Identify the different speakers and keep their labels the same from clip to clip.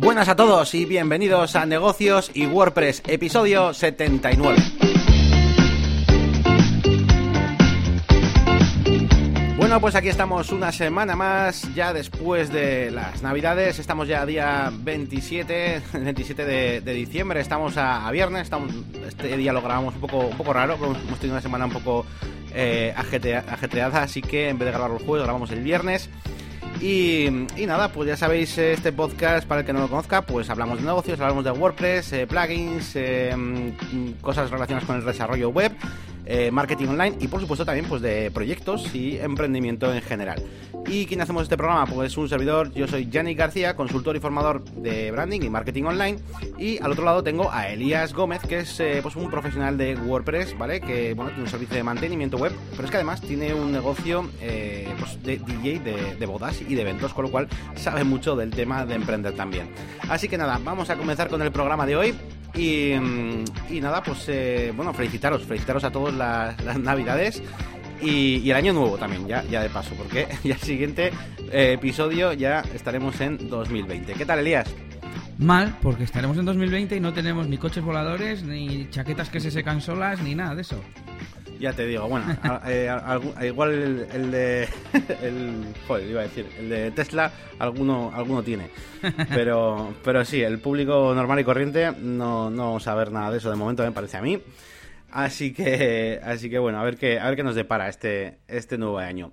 Speaker 1: Buenas a todos y bienvenidos a Negocios y WordPress, episodio 79. Bueno, pues aquí estamos una semana más, ya después de las Navidades. Estamos ya día 27, 27 de, diciembre. Estamos a, viernes. Este día lo grabamos un poco, un poco raro. Hemos tenido una semana un poco eh, ajetreada, así que en vez de grabar el jueves, grabamos el viernes. Y, y nada, pues ya sabéis, este podcast, para el que no lo conozca, pues hablamos de negocios, hablamos de WordPress, eh, plugins, eh, mm, cosas relacionadas con el desarrollo web, eh, marketing online y por supuesto también pues de proyectos y emprendimiento en general. ¿Y quién hacemos este programa? Pues un servidor, yo soy Yannick García, consultor y formador de branding y marketing online. Y al otro lado tengo a Elías Gómez, que es eh, pues un profesional de WordPress, ¿vale? Que bueno, tiene un servicio de mantenimiento web, pero es que además tiene un negocio eh, pues, de DJ de, de bodas y de eventos, con lo cual sabe mucho del tema de emprender también. Así que nada, vamos a comenzar con el programa de hoy. Y, mm, y nada, pues eh, bueno, felicitaros, felicitaros a todos las, las navidades y, el año nuevo también, ya, ya de paso, porque ya el siguiente eh, episodio ya estaremos en 2020. ¿Qué tal, Elías?
Speaker 2: Mal, porque estaremos en 2020 y no tenemos ni coches voladores, ni chaquetas que se secan solas, ni nada de eso.
Speaker 1: Ya te digo, bueno, a- eh, a- igual el, el de. El, joder, iba a decir, el de Tesla, alguno, alguno tiene. Pero, pero sí, el público normal y corriente no, no vamos a ver nada de eso de momento, me parece a mí. Así que, así que bueno, a ver qué, a ver qué nos depara este, este nuevo año.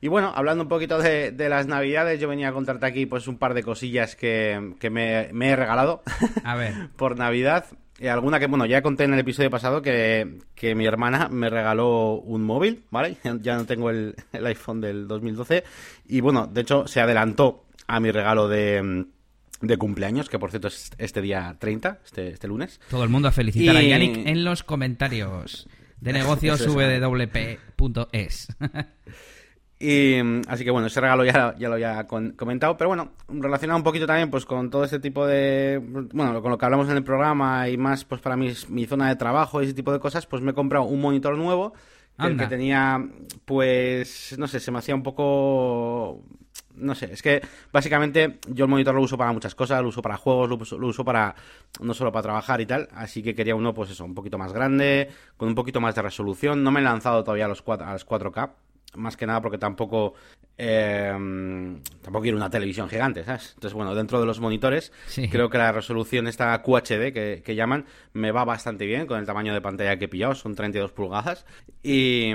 Speaker 1: Y bueno, hablando un poquito de, de las navidades, yo venía a contarte aquí pues un par de cosillas que, que me, me he regalado
Speaker 2: A ver,
Speaker 1: por Navidad. Y alguna que, bueno, ya conté en el episodio pasado que, que mi hermana me regaló un móvil, ¿vale? Ya no tengo el, el iPhone del 2012. Y bueno, de hecho, se adelantó a mi regalo de, de cumpleaños, que por cierto es este día 30, este, este lunes.
Speaker 2: todo el mundo a felicitar a Yannick en los comentarios de negocios
Speaker 1: Eso es. Y así que bueno, ese regalo ya, ya lo había comentado, pero bueno, relacionado un poquito también pues con todo este tipo de, bueno, con lo que hablamos en el programa y más pues para mi, mi zona de trabajo y ese tipo de cosas, pues me he comprado un monitor nuevo, que el que tenía pues, no sé, se me hacía un poco... No sé, es que básicamente yo el monitor lo uso para muchas cosas, lo uso para juegos, lo uso, lo uso para no solo para trabajar y tal, así que quería uno pues eso, un poquito más grande, con un poquito más de resolución, no me he lanzado todavía a los, cuatro, a los 4K, más que nada porque tampoco eh, tampoco quiero una televisión gigante, ¿sabes? Entonces, bueno, dentro de los monitores,
Speaker 2: Sí.
Speaker 1: creo que la resolución esta QHD que, que llaman me va bastante bien con el tamaño de pantalla que he pillado, son 32 pulgadas y,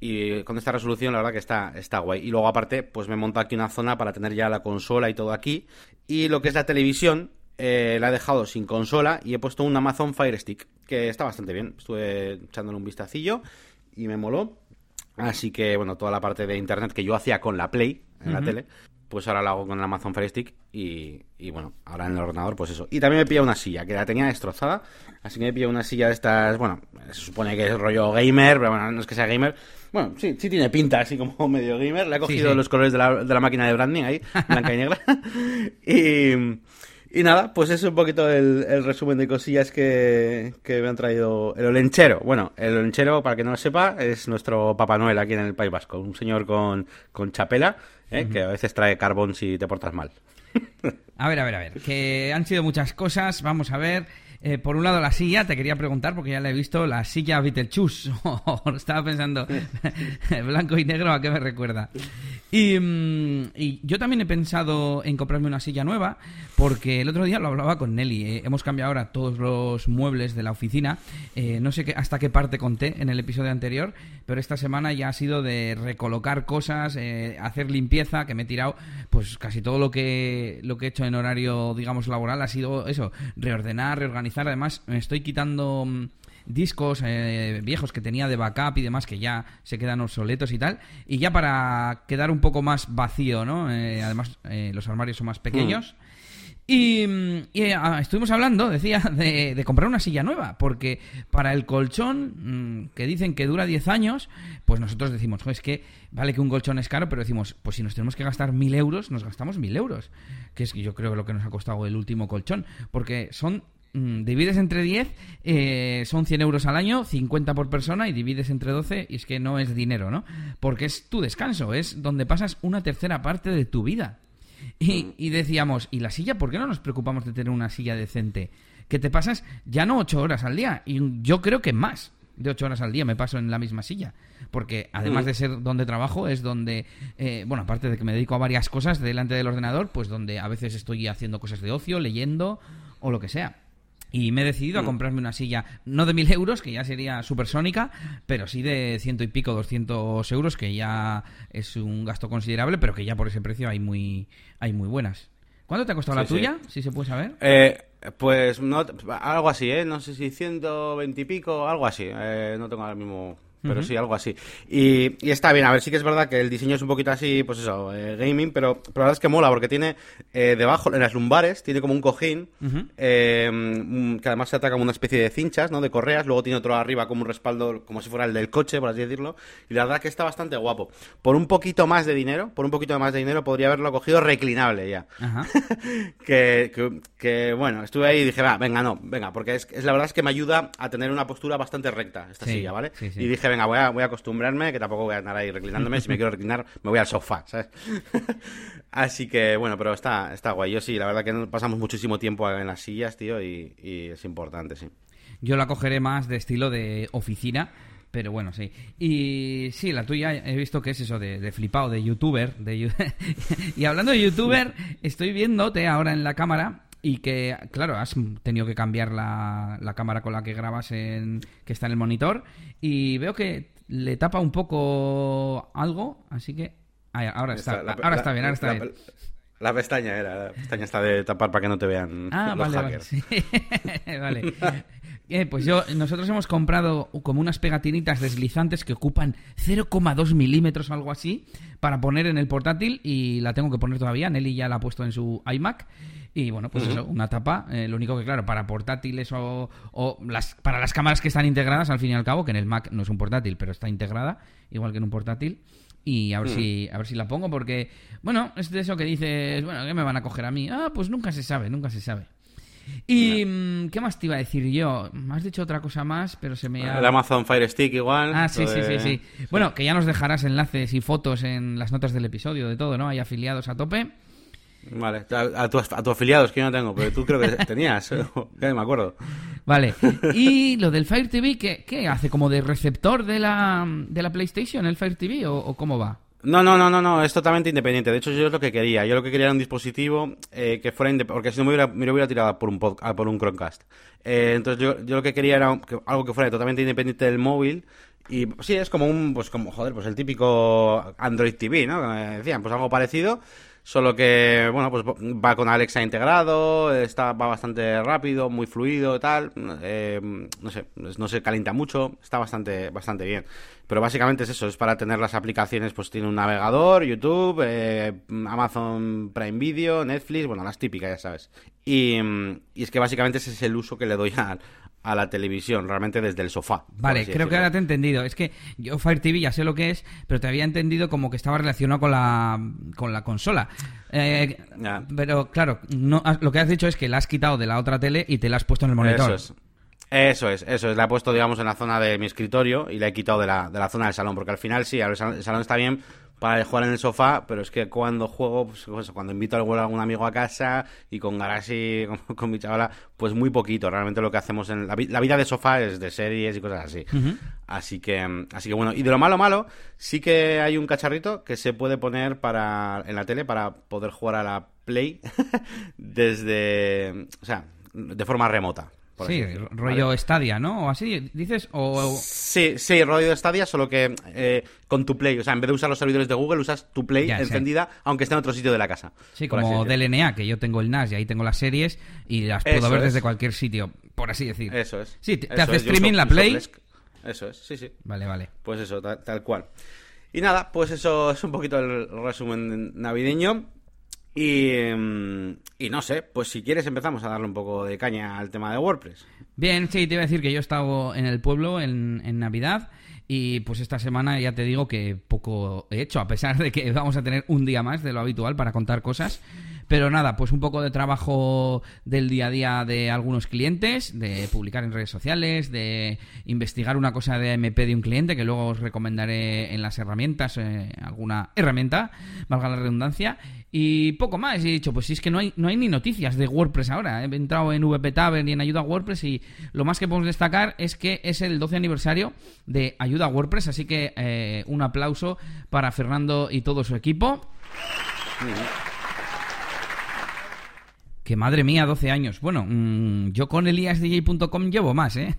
Speaker 1: y con esta resolución la verdad que está, está guay. Y luego aparte, pues me monto aquí una zona para tener ya la consola y todo aquí y lo que es la televisión eh, la he dejado sin consola y he puesto un Amazon Fire Stick que está bastante bien. Estuve echándole un vistacillo y me moló. Así que, bueno, toda la parte de internet que yo hacía con la Play en la tele, pues ahora la hago con el Amazon Fire Stick y, y, bueno, ahora en el ordenador, pues eso. Y también me pillado una silla, que la tenía destrozada, así que me pillado una silla de estas, bueno, se supone que es rollo gamer, pero bueno, no es que sea gamer. Bueno, sí, sí tiene pinta, así como medio gamer. Le he cogido
Speaker 2: sí.
Speaker 1: los colores de la, de la máquina de branding ahí, blanca y negra. y... Y nada, pues es un poquito el, el resumen de cosillas que, que me han traído el olenchero. Bueno, el olenchero, para que no lo sepa, es nuestro Papá Noel aquí en el País Vasco. Un señor con, con chapela, ¿eh? que a veces trae carbón si te portas mal.
Speaker 2: A ver, a ver, a ver, que han sido muchas cosas, vamos a ver. Eh, por un lado, la silla, te quería preguntar, porque ya la he visto, la silla Beetlejuice. Estaba pensando, blanco y negro, ¿a qué me recuerda? Y, mm, y yo también he pensado en comprarme una silla nueva, porque el otro día lo hablaba con Nelly. eh, hemos cambiado ahora todos los muebles de la oficina. eh, no sé qué, hasta qué parte conté en el episodio anterior, pero esta semana ya ha sido de recolocar cosas, hacer limpieza, que me he tirado, pues casi todo lo que, lo que he hecho en horario, digamos, laboral ha sido eso, reordenar, reorganizar. Además, me estoy quitando mm, discos eh, viejos que tenía de backup y demás que ya se quedan obsoletos y tal. Y ya para quedar un poco más vacío, ¿no? Eh, además, eh, los armarios son más pequeños. Y, mm, y, ah, estuvimos hablando, decía, de, de comprar una silla nueva, porque para el colchón, mm, que dicen que dura 10 años, pues nosotros decimos, "Jo, es que vale que un colchón es caro, pero decimos, pues si nos tenemos que gastar 1000 euros, nos gastamos 1000 euros, que es yo creo lo que nos ha costado el último colchón, porque son divides entre 10, eh, son 100 euros al año, 50 por persona, y divides entre 12, y es que no es dinero, ¿no? Porque es tu descanso, es donde pasas una tercera parte de tu vida. Y, y decíamos, ¿y la silla? ¿Por qué no nos preocupamos de tener una silla decente? Que te pasas ya no ocho horas al día, y yo creo que más de ocho horas al día me paso en la misma silla. Porque además
Speaker 1: Mm.
Speaker 2: de ser donde trabajo, es donde, eh, bueno, aparte de que me dedico a varias cosas delante del ordenador, pues donde a veces estoy haciendo cosas de ocio, leyendo o lo que sea. Y me he decidido a
Speaker 1: Mm.
Speaker 2: comprarme una silla, no de mil euros, que ya sería supersónica, pero sí de ciento y pico, doscientos euros, que ya es un gasto considerable, pero que ya por ese precio hay muy, hay muy buenas. ¿Cuánto te ha costado la
Speaker 1: sí.
Speaker 2: tuya? Si se puede saber.
Speaker 1: Eh, pues no, algo así, ¿eh? No sé si 120 y pico, algo así. Eh, no tengo ahora mismo... Pero sí, algo así. Y, y está bien, a ver, sí que es verdad que el diseño es un poquito así, pues eso, eh, gaming, pero, pero la verdad es que mola, porque tiene eh, debajo, en las lumbares, tiene como un cojín, eh, que además se ataca como una especie de cinchas, ¿no? De correas, luego tiene otro arriba como un respaldo, como si fuera el del coche, por así decirlo, y la verdad que está bastante guapo. Por un poquito más de dinero, por un poquito más de dinero, podría haberlo cogido reclinable ya que, que, que, bueno, estuve ahí y dije, va, venga, no, venga, porque es, es la verdad es que me ayuda a tener una postura bastante recta esta
Speaker 2: Sí,
Speaker 1: silla, ¿vale?
Speaker 2: sí, sí.
Speaker 1: Y dije, venga, voy a, acostumbrarme, que tampoco voy a andar ahí reclinándome, si me quiero reclinar, me voy al sofá, ¿sabes? Así que, bueno, pero está, está guay. Yo sí, la verdad que pasamos muchísimo tiempo en las sillas, tío, y, es importante, sí.
Speaker 2: Yo la cogeré más de estilo de oficina, pero bueno, sí. Y sí, la tuya he visto que es eso de, flipado, de youtuber. De, y hablando de youtuber, estoy viéndote ahora en la cámara y que, claro, has tenido que cambiar la, la cámara con la que grabas en, que está en el monitor y veo que le tapa un poco algo, así que... ah, ahora está,
Speaker 1: la-
Speaker 2: ahora
Speaker 1: la-
Speaker 2: está bien, ahora está
Speaker 1: la-
Speaker 2: bien.
Speaker 1: La pestaña era, la pestaña está de tapar para que no te vean
Speaker 2: Ah,
Speaker 1: los
Speaker 2: vale, vale.
Speaker 1: hackers.
Speaker 2: sí. Vale. Eh, pues yo, nosotros hemos comprado como unas pegatinitas deslizantes que ocupan 0,2 milímetros o algo así para poner en el portátil y la tengo que poner todavía. Nelly ya la ha puesto en su iMac. Y bueno, pues eso, una tapa. eh, lo único que, claro, para portátiles o, o las, para las cámaras que están integradas, al fin y al cabo, que en el Mac no es un portátil, pero está integrada, igual que en un portátil. Y a ver, si, a ver si la pongo, porque, bueno, es de eso que dices, bueno, ¿qué me van a coger a mí? Ah, pues nunca se sabe, nunca se sabe. ¿Y mm, qué más te iba a decir yo? Me has dicho otra cosa más, pero se me ha...
Speaker 1: El Amazon Fire Stick igual.
Speaker 2: Ah, sí, sí, sí, sí. Bueno, que ya nos dejarás enlaces y fotos en las notas del episodio, de todo, ¿no? Hay afiliados a tope.
Speaker 1: Vale, a, a tu, a tu afiliados que yo no tengo, pero tú creo que tenías, que no me acuerdo.
Speaker 2: Vale. Y lo del Fire TV, ¿qué, qué hace? ¿Como de receptor de la, de la PlayStation, el Fire TV, o, o cómo va?
Speaker 1: No, no, no, no, no, es totalmente independiente. De hecho, yo es lo que quería. Yo lo que quería era un dispositivo eh, que fuera independiente, porque si no me hubiera, me hubiera tirado por un, pod- ah, por un Chromecast. Eh, entonces, yo, yo lo que quería era que- algo que fuera totalmente independiente del móvil. Y sí, es como un, pues como, joder, pues el típico Android TV, ¿no? Me decían, pues algo parecido. Solo que, bueno, pues va con Alexa integrado, está, va bastante rápido, muy fluido, tal. eh, no sé, no se calienta mucho, está bastante, bastante bien. Pero básicamente es eso, es para tener las aplicaciones, pues tiene un navegador, YouTube, eh, Amazon Prime Video, Netflix, bueno, las típicas, ya sabes. Y, y es que básicamente ese es el uso que le doy a, a la televisión, realmente desde el sofá.
Speaker 2: Vale, creo que ahora te he entendido. Es que yo Fire TV ya sé lo que es, pero te había entendido como que estaba relacionado con la, con la consola. Eh. Pero claro, no, lo que has dicho es que la has quitado de la otra tele y te la has puesto en el monitor.
Speaker 1: Eso es. Eso es, eso es. La he puesto, digamos, en la zona de mi escritorio y la he quitado de la, de la zona del salón, porque al final sí, el salón está bien para jugar en el sofá, pero es que cuando juego, pues, pues, cuando invito a algún amigo a casa y con Garaxy, con, con mi chavala, pues muy poquito. Realmente lo que hacemos en la, vi- la vida de sofá es de series y cosas así. Así que, mm, así que bueno, y de lo malo malo, sí que hay un cacharrito que se puede poner para en la tele para poder jugar a la Play desde, o sea, de forma remota. Por
Speaker 2: Sí, rollo
Speaker 1: ¿vale?
Speaker 2: Stadia, ¿no? O así, dices, o...
Speaker 1: Sí, sí, rollo Stadia, solo que eh, con tu Play. O sea, en vez de usar los servidores de Google, usas tu Play
Speaker 2: Ya
Speaker 1: encendida, aunque esté en otro sitio de la casa.
Speaker 2: Sí, como. DLNA, que yo tengo el NAS y ahí tengo las series y las puedo
Speaker 1: Eso
Speaker 2: ver
Speaker 1: es.
Speaker 2: desde cualquier sitio, por así decir.
Speaker 1: Eso es.
Speaker 2: Sí, te, hace
Speaker 1: es,
Speaker 2: streaming
Speaker 1: uso-
Speaker 2: la Play.
Speaker 1: Eso es, sí, sí.
Speaker 2: Vale, vale.
Speaker 1: Pues eso, tal, tal cual. Y nada, pues eso es un poquito el resumen navideño. Y, mm, y no sé, pues si quieres empezamos a darle un poco de caña al tema de WordPress.
Speaker 2: Bien, sí, te iba a decir que yo he estado en el pueblo en, en Navidad y pues esta semana ya te digo que poco he hecho, a pesar de que vamos a tener un día más de lo habitual para contar cosas. Pero nada, pues un poco de trabajo del día a día de algunos clientes, de publicar en redes sociales, de investigar una cosa de MP de un cliente, que luego os recomendaré en las herramientas, eh, alguna herramienta, valga la redundancia. Y poco más, he dicho, pues si es que no hay, no hay ni noticias de WordPress ahora. He entrado en VP Tavern y en Ayuda WordPress y lo más que podemos destacar es que es el 12 aniversario de Ayuda WordPress, así que eh, un aplauso para Fernando y todo su equipo. Que madre mía, 12 años. Bueno, mm, yo con eliasdj.com llevo más, ¿eh?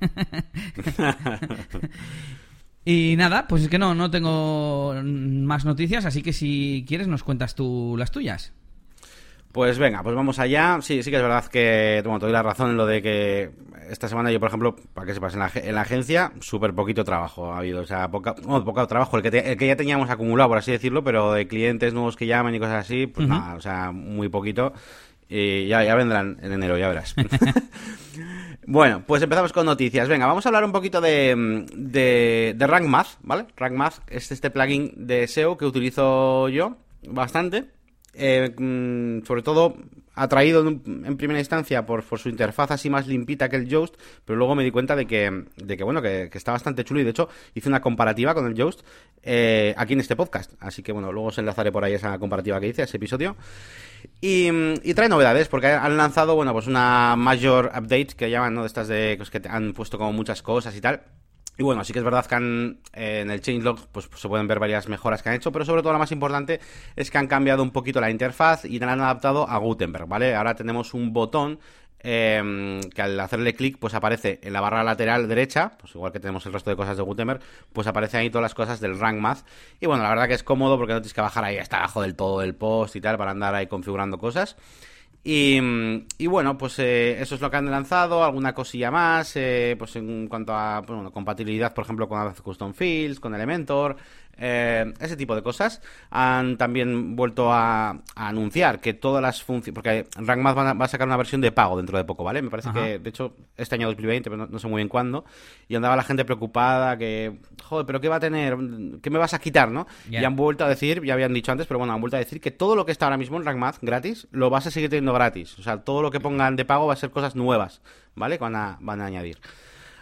Speaker 2: y nada, pues es que no, no tengo más noticias, así que si quieres nos cuentas tú las tuyas.
Speaker 1: Pues venga, pues vamos allá. Sí, sí que es verdad que bueno, te doy la razón en lo de que esta semana yo, por ejemplo, para que sepas, en la, en la agencia, súper poquito trabajo ha habido. O sea, poca, no, poco trabajo, el que, el que ya teníamos acumulado, por así decirlo, pero de clientes nuevos que llaman y cosas así, pues nada, o sea, muy poquito. Y ya, vendrán en enero, ya verás. bueno, pues empezamos con noticias. Venga, vamos a hablar un poquito de, de, de Rank Math, ¿vale? Rank Math es este plugin de SEO que utilizo yo bastante eh, mm, sobre todo atraído en, primera instancia por, su interfaz así más limpita que el Yoast, pero luego me di cuenta de que, de que bueno, que, está bastante chulo y de hecho hice una comparativa con el Yoast eh, aquí en este podcast. Así que bueno, luego os enlazaré por ahí esa comparativa que hice, ese episodio. Y, trae novedades, porque han lanzado, bueno, pues una major update que llaman, ¿no? De estas de pues, que han puesto como muchas cosas y tal. Y bueno, sí que es verdad que han, eh, en el changelog pues, se pueden ver varias mejoras que han hecho, pero sobre todo la más importante es que han cambiado un poquito la interfaz y la han adaptado a Gutenberg, ¿vale? Ahora tenemos un botón em, que al hacerle clic pues aparece en la barra lateral derecha, pues igual que tenemos el resto de cosas de Gutenberg, pues aparece ahí todas las cosas del Rank Math. Y bueno, la verdad que es cómodo porque no tienes que bajar ahí hasta abajo del todo del post y tal para andar ahí configurando cosas. Y, bueno, pues eh, eso es lo que han lanzado, alguna cosilla más, eh, pues en cuanto a pues compatibilidad, por ejemplo, con Custom Fields, con Elementor, eh, ese tipo de cosas. Han también vuelto a, anunciar que todas las funciones, porque RankMath va, va, a sacar una versión de pago dentro de poco, ¿vale? Me parece que, de hecho, este año 2020, pero no, sé muy bien cuándo, y andaba la gente preocupada que, joder, pero ¿qué va a tener? ¿Qué me vas a quitar, no? Y han vuelto a decir, ya habían dicho antes, pero bueno, han vuelto a decir que todo lo que está ahora mismo en RankMath gratis, lo vas a seguir teniendo gratis. O sea, todo lo que pongan de pago va a ser cosas nuevas, ¿vale? Que van a, van a añadir.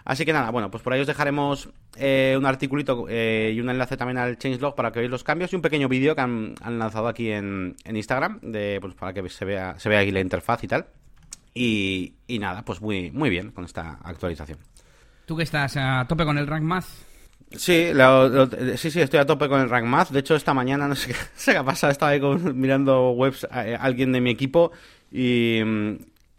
Speaker 1: Así que nada, bueno, pues por ahí os dejaremos eh, un articulito eh, y un enlace también al changelog para que veáis los cambios y un pequeño vídeo que han, lanzado aquí en, Instagram de, pues, para que se vea, se vea aquí la interfaz y tal. Y, nada, pues muy, muy bien con esta actualización.
Speaker 2: ¿Tú que estás a tope con el Rank Math?
Speaker 1: Sí, sí, sí, estoy a tope con el Rank Math. De hecho, esta mañana, no sé qué, ha pasado, estaba ahí mirando webs a, eh, alguien de mi equipo y,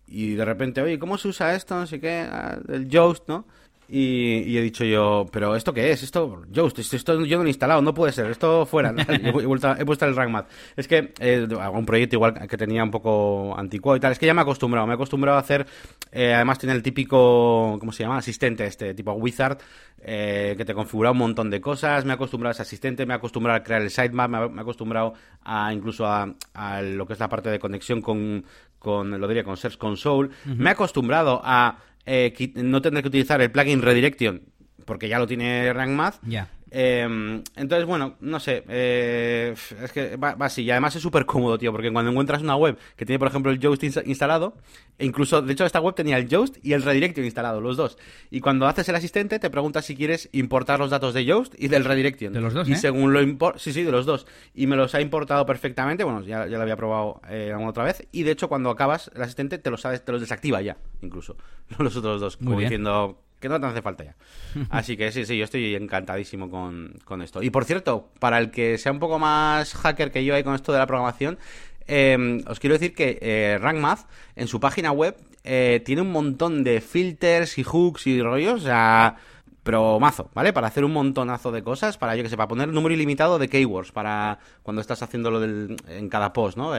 Speaker 1: y de repente, oye, ¿cómo se usa esto? No sé qué, ah, el Yoast, ¿no? Y, he dicho yo, ¿pero esto qué es? Esto, Yoast, esto, yo no lo he instalado, no puede ser, esto fuera. he, puesto el rank Es que eh, un proyecto igual que tenía un poco anticuado y tal. Es que ya me he acostumbrado, me he acostumbrado a hacer. Eh, además, tiene el típico, ¿cómo se llama? Asistente, este tipo Wizard, eh, que te configura un montón de cosas. Me he acostumbrado a ese asistente, me he acostumbrado a crear el sitemap, me he acostumbrado a incluso a, lo que es la parte de conexión con, con lo diría, con Search Console. Me he acostumbrado a eh, no tendré que utilizar el plugin Redirection porque ya lo tiene RankMath.
Speaker 2: Ya.
Speaker 1: Em, entonces, bueno, no sé. Eh, es que va, así. Y además es súper cómodo, tío. Porque cuando encuentras una web que tiene, por ejemplo, el Yoast instalado, e incluso, de hecho, esta web tenía el Yoast y el Redirection instalado, los dos. Y cuando haces el asistente, te pregunta si quieres importar los datos de Yoast y del Redirection.
Speaker 2: De los dos,
Speaker 1: Y
Speaker 2: ¿eh?
Speaker 1: según lo import Sí, sí, de los dos. Y me los ha importado perfectamente. Bueno, ya, ya lo había probado eh, alguna otra vez. Y de hecho, cuando acabas el asistente, te los, te los desactiva ya, incluso. Los otros dos. como diciendo que no te hace falta ya. Así que sí, sí, yo estoy encantadísimo con, esto. Y por cierto, para el que sea un poco más hacker que yo ahí con esto de la programación, eh, os quiero decir que eh, RankMath en su página web eh, tiene un montón de filters y hooks y rollos, o sea, pero mazo, ¿vale? Para hacer un montonazo de cosas, para yo que sé, para poner número ilimitado de keywords, para cuando estás haciendo lo del, en cada post, ¿no?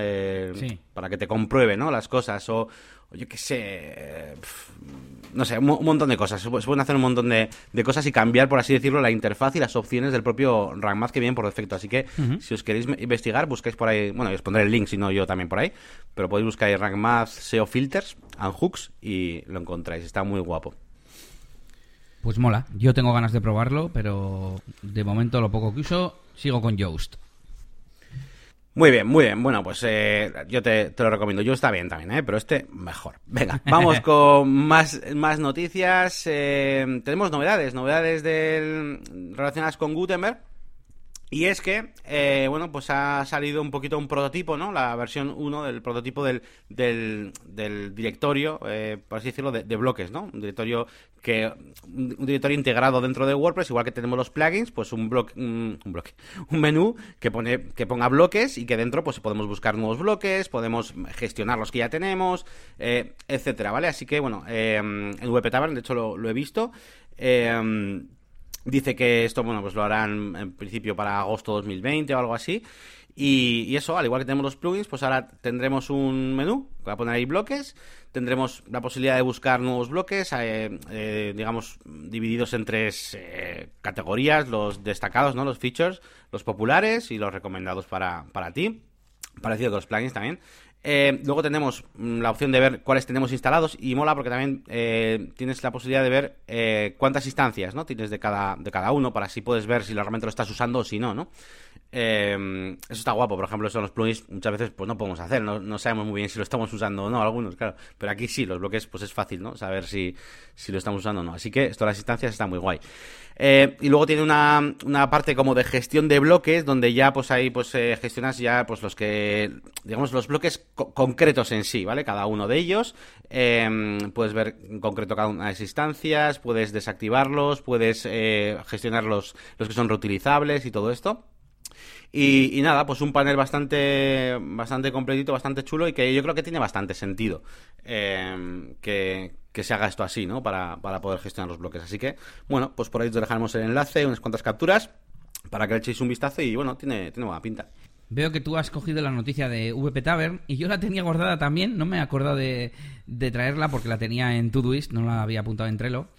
Speaker 2: sí.
Speaker 1: Para que te compruebe, ¿no? Las cosas, o, yo qué sé, no sé, un, montón de cosas. Se pueden hacer un montón de, cosas y cambiar, por así decirlo, la interfaz y las opciones del propio RankMath que vienen por defecto. Así que si os queréis investigar, buscáis por ahí, bueno, os pondré el link, si no yo también por ahí, pero podéis buscar ahí RankMath SEO Filters and Hooks y lo encontráis. Está muy guapo.
Speaker 2: Pues mola, yo tengo ganas de probarlo, pero de momento lo poco que uso, sigo con Yoast.
Speaker 1: Muy bien, muy bien. Bueno, pues eh, yo te, lo recomiendo. Yo está bien también, ¿eh? pero este mejor. Venga, vamos con más, más noticias. Eh, tenemos novedades, novedades del, relacionadas con Gutenberg. Y es que, eh, bueno, pues ha salido un poquito un prototipo, ¿no? La versión 1 del prototipo del, del, directorio, eh, por así decirlo, de, bloques, ¿no? Un directorio que un directorio integrado dentro de WordPress, igual que tenemos los plugins, pues un bloque, un, bloque, un menú que pone que ponga bloques y que dentro pues podemos buscar nuevos bloques, podemos gestionar los que ya tenemos, eh, etcétera, ¿vale? Así que bueno, eh, en WP Tavern, de hecho lo, lo he visto. Eh, Dice que esto, bueno, pues lo harán en principio para agosto 2020 o algo así. Y, eso, al igual que tenemos los plugins, pues ahora tendremos un menú, va a poner ahí bloques, tendremos la posibilidad de buscar nuevos bloques, eh, eh, digamos, divididos en tres eh, categorías, los destacados, ¿no? Los features, los populares y los recomendados para, para ti, parecido que los plugins también. Eh, luego tenemos mm, la opción de ver cuáles tenemos instalados y mola porque también eh, tienes la posibilidad de ver eh, cuántas instancias no tienes de cada, de cada uno para así puedes ver si realmente lo estás usando o si no, ¿no? Eso está guapo, por ejemplo, eso los plugins muchas veces pues no podemos hacer, no, sabemos muy bien si lo estamos usando o no, algunos, claro, pero aquí sí, los bloques pues es fácil, ¿no? Saber si, si lo estamos usando o no, así que esto de las instancias está muy guay. Eh, y luego tiene una, una, parte como de gestión de bloques, donde ya pues ahí pues eh, gestionas ya pues los que, digamos, los bloques concretos en sí, ¿vale? Cada uno de ellos. Em, puedes ver en concreto cada una de las instancias, puedes desactivarlos, puedes eh, gestionar los, los que son reutilizables y todo esto. Y, nada, pues un panel bastante, bastante completito, bastante chulo y que yo creo que tiene bastante sentido em, que, se haga esto así, ¿no? Para, poder gestionar los bloques. Así que, bueno, pues por ahí os dejaremos el enlace, unas cuantas capturas para que le echéis un vistazo y bueno, tiene, tiene buena pinta.
Speaker 2: Veo que tú has cogido la noticia de VP Tavern y yo la tenía guardada también, no me he acordado de, de traerla porque la tenía en Todoist, no la había apuntado en Trello.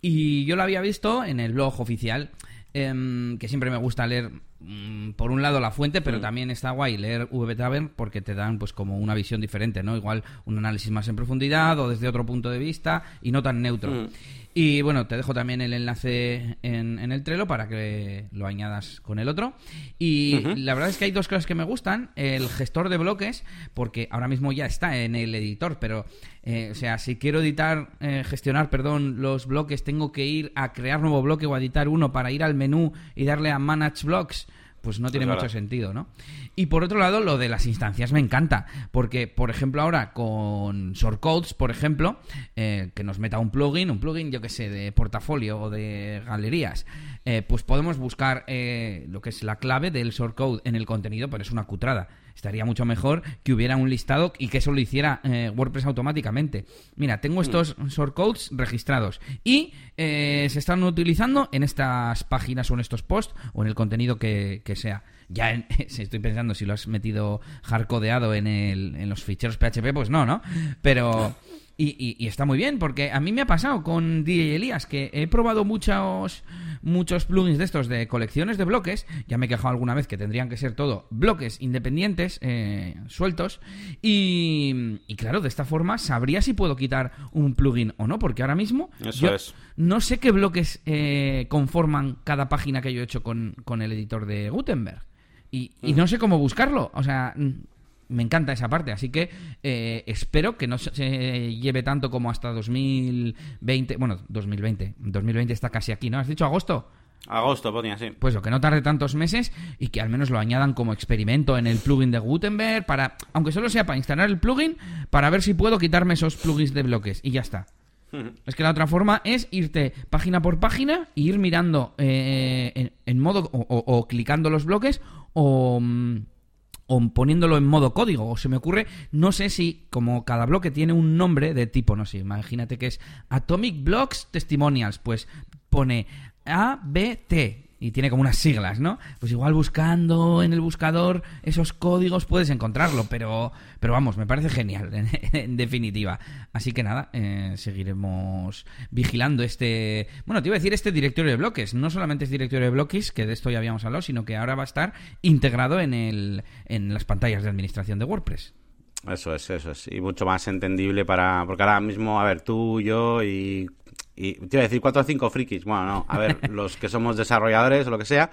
Speaker 2: Y yo la había visto en el blog oficial, em, que siempre me gusta leer Mm, por un lado la fuente, pero mm. también está guay leer VB Tavern porque te dan pues como una visión diferente, ¿no? Igual un análisis más en profundidad o desde otro punto de vista y no tan neutro. Mm. Y bueno, te dejo también el enlace en, el Trello para que lo añadas con el otro. Y la verdad es que hay dos cosas que me gustan. El gestor de bloques, porque ahora mismo ya está en el editor, pero, eh, o sea, si quiero editar, eh, gestionar, perdón, los bloques, tengo que ir a crear nuevo bloque o a editar uno para ir al menú y darle a Manage Blocks pues no tiene mucho sentido, ¿no? Y por otro lado, lo de las instancias me encanta, porque, por ejemplo, ahora con Shortcodes, por ejemplo, eh, que nos meta un plugin, un plugin, yo que sé, de portafolio o de galerías, eh, pues podemos buscar eh, lo que es la clave del shortcode en el contenido, pero es una cutrada. Estaría mucho mejor que hubiera un listado y que eso lo hiciera WordPress automáticamente. Mira, tengo mm. estos shortcodes registrados y se están utilizando en estas páginas o en estos posts o en el contenido que, que sea. Ya estoy pensando si lo has metido hardcodeado en, el, en los ficheros PHP, pues no, ¿no? Pero... Y, está muy bien, porque a mí me ha pasado con DJ Elías que he probado muchos, muchos plugins de estos de colecciones de bloques. Ya me he quejado alguna vez que tendrían que ser todo bloques independientes, eh, sueltos. Y, claro, de esta forma sabría si puedo quitar un plugin o no, porque ahora mismo
Speaker 1: Eso es.
Speaker 2: no sé qué bloques eh, conforman cada página que yo he hecho con, con el editor de Gutenberg. Y, no sé cómo buscarlo. O sea, mm, me encanta esa parte. Así que eh, espero que no se lleve tanto como hasta 2020. Bueno, 2020. 2020 está casi aquí, ¿no? ¿Has dicho agosto?
Speaker 1: Agosto, ponía, sí.
Speaker 2: Pues lo que no tarde tantos meses y que al menos lo añadan como experimento en el plugin de Gutenberg para, aunque solo sea para instalar el plugin, para ver si puedo quitarme esos plugins de bloques y ya está. Es que la otra forma es irte página por página e ir mirando eh, en, modo o, clicando los bloques mm, o, poniéndolo en modo código. O se me ocurre, no sé si como cada bloque tiene un nombre de tipo, no sé, imagínate que es Atomic Blocks Testimonials, pues pone A, B, T y tiene como unas siglas, ¿no? Pues igual buscando en el buscador esos códigos puedes encontrarlo, pero, pero vamos, me parece genial, en, definitiva. Así que nada, eh, seguiremos vigilando este, bueno, te iba a decir este directorio de bloques. No solamente es directorio de bloques, que de esto ya habíamos hablado, sino que ahora va a estar integrado en, el, en las pantallas de administración de WordPress.
Speaker 1: Eso es, eso es. Y mucho más entendible para... Porque ahora mismo, a ver, tú, yo y y te iba a decir cuatro o cinco frikis. Bueno, no, a ver, los que somos desarrolladores o lo que sea,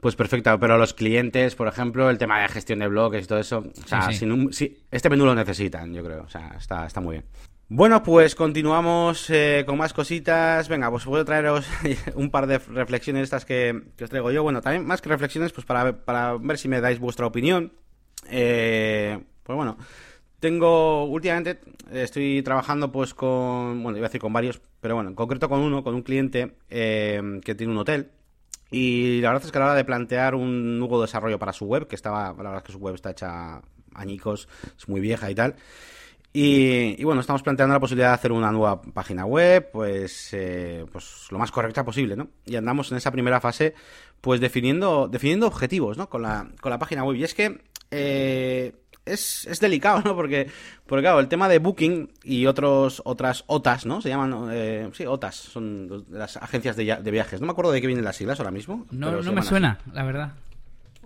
Speaker 1: pues perfecto, pero los clientes, por ejemplo, el tema de gestión de bloques y todo eso, o sea, este menú lo necesitan, yo creo, o sea, está, está muy bien. Bueno, pues continuamos eh, con más cositas. Venga, pues puedo traeros un par de reflexiones estas que, os traigo yo. Bueno, también más que reflexiones, pues para, para ver si me dais vuestra opinión. Eh, pues bueno, tengo últimamente, estoy trabajando pues con, bueno, iba a decir con varios, pero bueno, en concreto con uno, con un cliente eh, que tiene un hotel. Y la verdad es que a la hora de plantear un nuevo desarrollo para su web, que estaba, la verdad es que su web está hecha añicos, es muy vieja y tal. Y, bueno, estamos planteando la posibilidad de hacer una nueva página web, pues, eh, pues lo más correcta posible, ¿no? Y andamos en esa primera fase, pues definiendo, definiendo objetivos, ¿no? Con la, con la página web. Y es que eh, es, es, delicado, ¿no? Porque, porque, claro, el tema de Booking y otros, otras OTAs, ¿no? Se llaman, eh, sí, OTAs, son las agencias de, de, viajes. No me acuerdo de qué vienen las siglas ahora mismo.
Speaker 2: No, no me suena, la verdad.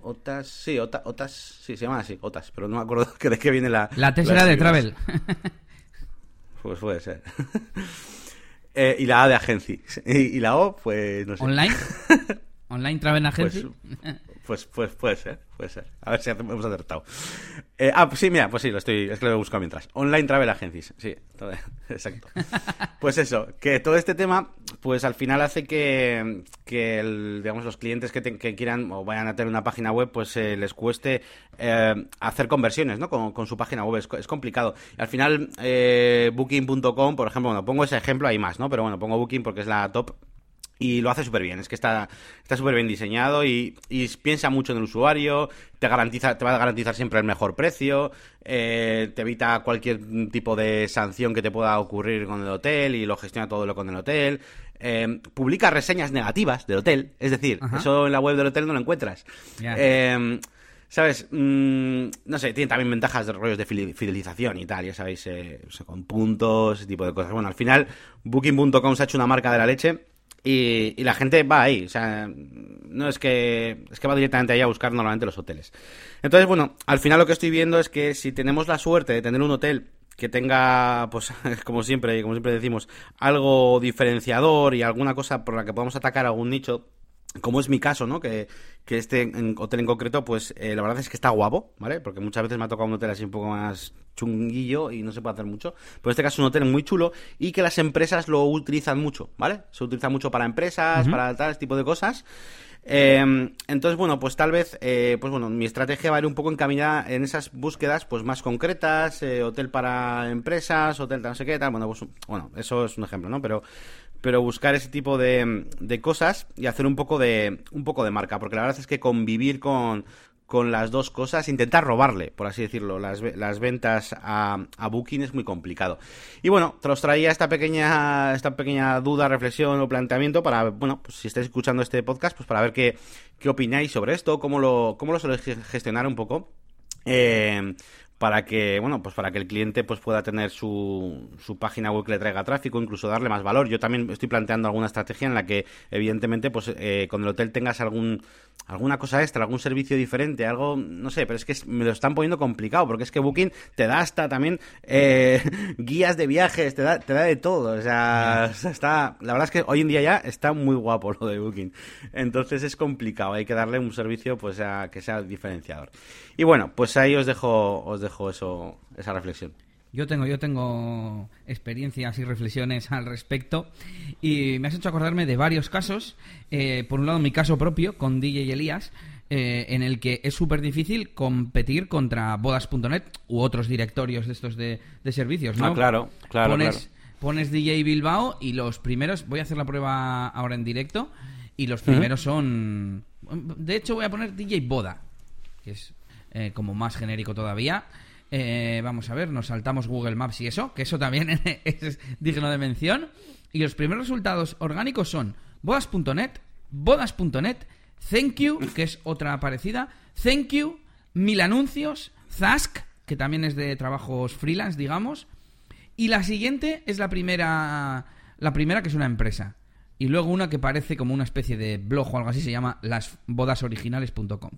Speaker 1: Otas, sí, Otas, sí, se llaman así, Otas, pero no me acuerdo de qué viene la...
Speaker 2: La tesera de Travel.
Speaker 1: Pues puede ser. Eh, y la A de Agency. Y, la O, pues no sé.
Speaker 2: ¿Online? ¿Online Travel Agency?
Speaker 1: Pues, pues, pues puede ser puede ser. A ver si hemos acertado. Eh, ah, pues sí, mira, pues sí, lo estoy, es que lo he buscado mientras. Online Travel Agencies, sí, exacto. Pues eso, que todo este tema, pues al final hace que, que digamos, los clientes que, quieran o vayan a tener una página web, pues eh, les cueste eh, hacer conversiones, ¿no? Con, su página web, es, complicado. Y al final, Booking.com, por ejemplo, bueno, pongo ese ejemplo, hay más, ¿no? Pero bueno, pongo Booking porque es la top y lo hace súper bien, es que está está súper bien diseñado y, piensa mucho en el usuario, te garantiza te va a garantizar siempre el mejor precio, eh, te evita cualquier tipo de sanción que te pueda ocurrir con el hotel y lo gestiona todo lo con el hotel. Eh, publica reseñas negativas del hotel, es decir, eso en la web del hotel no lo encuentras. Eh, ¿Sabes? Mm, no sé, tiene también ventajas de rollos de fidelización y tal, ya sabéis, con puntos, ese tipo de cosas. Bueno, al final, Booking.com se ha hecho una marca de la leche y, la gente va ahí, o sea, no es que es que va directamente ahí a buscar normalmente los hoteles. Entonces, bueno, al final lo que estoy viendo es que si tenemos la suerte de tener un hotel que tenga, pues, como siempre, como siempre decimos, algo diferenciador y alguna cosa por la que podamos atacar algún nicho, como es mi caso, ¿no? Que, que este hotel en concreto, pues eh, la verdad es que está guapo, ¿vale? Porque muchas veces me ha tocado un hotel así un poco más chunguillo y no se puede hacer mucho. Pero en este caso es un hotel muy chulo y que las empresas lo utilizan mucho, ¿vale? Se utiliza mucho para empresas, para tal tipo de cosas. Eh, entonces, bueno, pues tal vez, eh, pues bueno, mi estrategia va a ir un poco encaminada en esas búsquedas, pues más concretas, hotel para empresas, hotel no sé qué, tal, bueno, pues, bueno, eso es un ejemplo, ¿no? Pero, pero buscar ese tipo de, de cosas y hacer un poco de, un poco de marca, porque la verdad es que convivir con, con las dos cosas, intentar robarle, por así decirlo, las, las ventas a, a, Booking es muy complicado. Y bueno, te los traía esta pequeña, esta pequeña duda, reflexión o planteamiento para, bueno, pues si estáis escuchando este podcast, pues para ver qué, qué opináis sobre esto, cómo lo, cómo lo soléis gestionar un poco. Eh, para que bueno pues para que el cliente pues pueda tener su, su página web que le traiga tráfico incluso darle más valor. Yo también estoy planteando alguna estrategia en la que evidentemente pues eh, con el hotel tengas algún alguna cosa extra algún servicio diferente algo no sé pero es que me lo están poniendo complicado porque es que Booking te da hasta también eh, guías de viajes te da te da de todo. O sea está la verdad es que hoy en día ya está muy guapo lo de Booking. Entonces es complicado hay que darle un servicio pues a, que sea diferenciador. Y bueno pues ahí os dejo os dejo eso, esa reflexión.
Speaker 2: Yo tengo, yo tengo experiencias y reflexiones al respecto y me has hecho acordarme de varios casos. Eh, por un lado, mi caso propio con DJ Elías, eh, en el que es súper difícil competir contra bodas.net u otros directorios de estos de, servicios, ¿no?
Speaker 1: Ah, claro, claro
Speaker 2: pones, pones DJ Bilbao y los primeros, voy a hacer la prueba ahora en directo, y los primeros son... De hecho, voy a poner DJ Boda, que es eh, como más genérico todavía. Eh, vamos a ver, nos saltamos Google Maps y eso, que eso también es digno de mención. Y los primeros resultados orgánicos son bodas.net, bodas.net, Thank You, que es otra parecida, Thank You, Mil Anuncios, Zask, que también es de trabajos freelance, digamos. Y la siguiente es la primera, la primera que es una empresa. Y luego una que parece como una especie de blog o algo así, se llama lasbodasoriginales.com.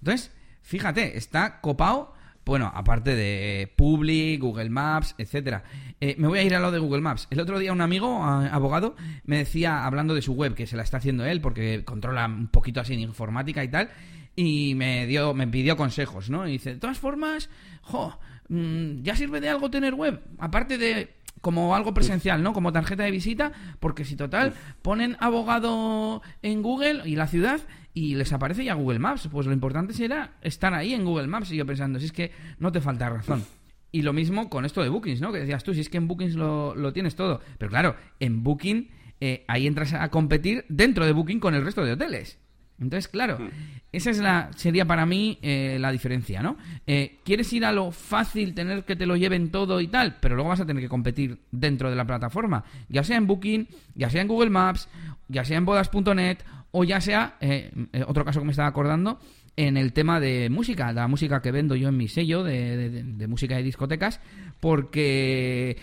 Speaker 2: Entonces, Fíjate, está copado bueno, aparte de Public, Google Maps, etcétera. Eh, me voy a ir a lo de Google Maps. El otro día un amigo, abogado, me decía, hablando de su web, que se la está haciendo él porque controla un poquito así en informática y tal, y me dio, me pidió consejos, ¿no? Y dice, de todas formas, jo, mm, ya sirve de algo tener web, aparte de como algo presencial, ¿no? Como tarjeta de visita, porque si total ponen abogado en Google y la ciudad y les aparece ya Google Maps, pues lo importante será estar ahí en Google Maps y yo pensando, si es que no te falta razón. Y lo mismo con esto de Bookings, ¿no? Que decías tú, si es que en Bookings lo, lo tienes todo. Pero claro, en Booking eh, ahí entras a competir dentro de Booking con el resto de hoteles. Entonces, claro, hmm. esa es la, sería para mí eh, la diferencia, ¿no? Eh, ¿Quieres ir a lo fácil, tener que te lo lleven todo y tal? Pero luego vas a tener que competir dentro de la plataforma, ya sea en Booking, ya sea en Google Maps, ya sea en bodas.net o ya sea, eh, otro caso que me estaba acordando, en el tema de música, la música que vendo yo en mi sello de, de música de discotecas, porque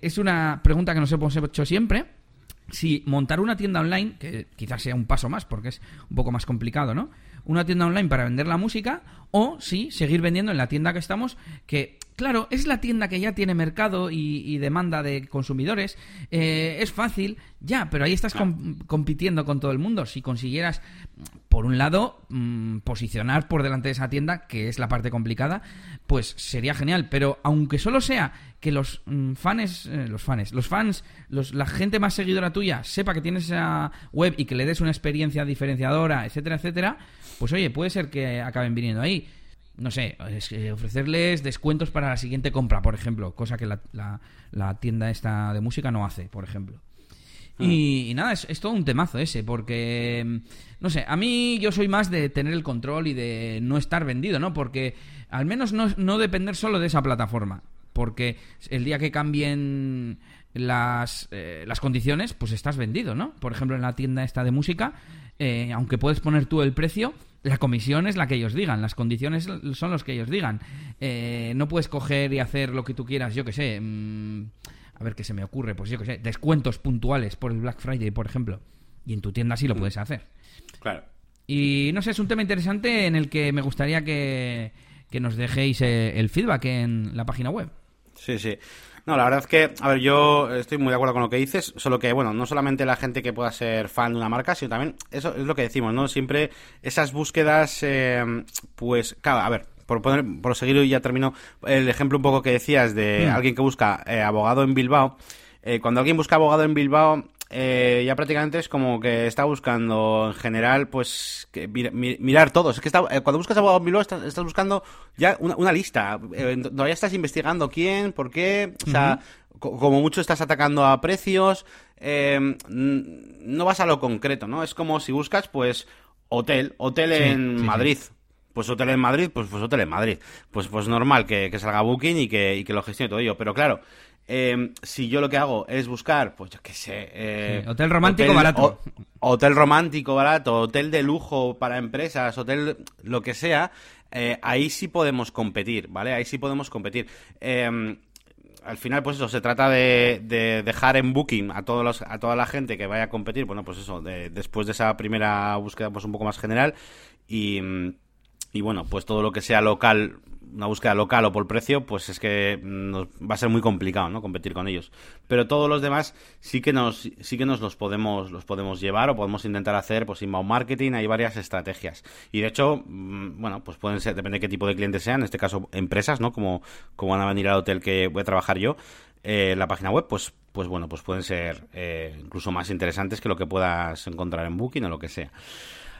Speaker 2: es una pregunta que nos hemos hecho siempre si montar una tienda online, que quizás sea un paso más porque es un poco más complicado, ¿no? Una tienda online para vender la música o si seguir vendiendo en la tienda que estamos, que claro, es la tienda que ya tiene mercado y, demanda de consumidores, eh, es fácil, ya, pero ahí estás compitiendo con todo el mundo. Si consiguieras, por un lado, mm, posicionar por delante de esa tienda, que es la parte complicada, pues sería genial. Pero aunque solo sea que los mm, fans, eh, los fans, los fans, los, la gente más seguidora tuya sepa que tienes esa web y que le des una experiencia diferenciadora, etcétera, etcétera, pues oye, puede ser que acaben viniendo ahí no sé, eh, ofrecerles descuentos para la siguiente compra, por ejemplo, cosa que la, la, tienda esta de música no hace, por ejemplo. Ah. Y, nada, es, todo un temazo ese, porque, mm, no sé, a mí yo soy más de tener el control y de no estar vendido, ¿no? Porque al menos no, no depender solo de esa plataforma, porque el día que cambien las, eh, las condiciones, pues estás vendido, ¿no? Por ejemplo, en la tienda esta de música, eh, aunque puedes poner tú el precio, la comisión es la que ellos digan, las condiciones son los que ellos digan. Eh, no puedes coger y hacer lo que tú quieras, yo que sé. Mm, a ver qué se me ocurre, pues yo que sé, descuentos puntuales por el Black Friday, por ejemplo. Y en tu tienda sí lo mm. puedes hacer.
Speaker 1: Claro.
Speaker 2: Y no sé, es un tema interesante en el que me gustaría que, que nos dejéis eh, el feedback en la página web.
Speaker 1: Sí, sí. No, la verdad es que, a ver, yo estoy muy de acuerdo con lo que dices, solo que, bueno, no solamente la gente que pueda ser fan de una marca, sino también, eso es lo que decimos, ¿no? Siempre esas búsquedas, eh, pues, claro, a ver, por, poner, por seguir y ya termino, el ejemplo un poco que decías de mm. alguien que busca eh, abogado en Bilbao, eh, cuando alguien busca abogado en Bilbao, eh, ya prácticamente es como que está buscando en general, pues, que mirar todo. Es que está, eh, cuando buscas abogado Bilbao estás, buscando ya una, lista. Eh, todavía estás investigando quién, por qué. O sea, como mucho estás atacando a precios. no vas a lo concreto, ¿no? Es como si buscas, pues, hotel, hotel en Madrid. Pues hotel en Madrid, pues, pues hotel en Madrid. Pues, pues normal que, que salga Booking y que, y que lo gestione todo ello. Pero claro, Em, si yo lo que hago es buscar, pues yo qué sé.
Speaker 2: Eh, hotel romántico barato.
Speaker 1: hotel romántico barato, hotel de lujo para empresas, hotel lo que sea, eh, ahí sí podemos competir, ¿vale? Ahí sí podemos competir. Em, al final, pues eso, se trata de, dejar en booking a todos los, a toda la gente que vaya a competir, bueno, pues eso, después de esa primera búsqueda, pues un poco más general y, y bueno, pues todo lo que sea local una búsqueda local o por precio, pues es que nos, va a ser muy complicado, ¿no? Competir con ellos. Pero todos los demás sí que nos, sí que nos los podemos, los podemos llevar o podemos intentar hacer, pues inbound marketing, hay varias estrategias. Y de hecho, mm, bueno, pues pueden ser, depende de qué tipo de clientes sean, en este caso empresas, ¿no? Como, como van a venir al hotel que voy a trabajar yo, eh, la página web, pues, pues bueno, pues pueden ser eh, incluso más interesantes que lo que puedas encontrar en Booking o lo que sea.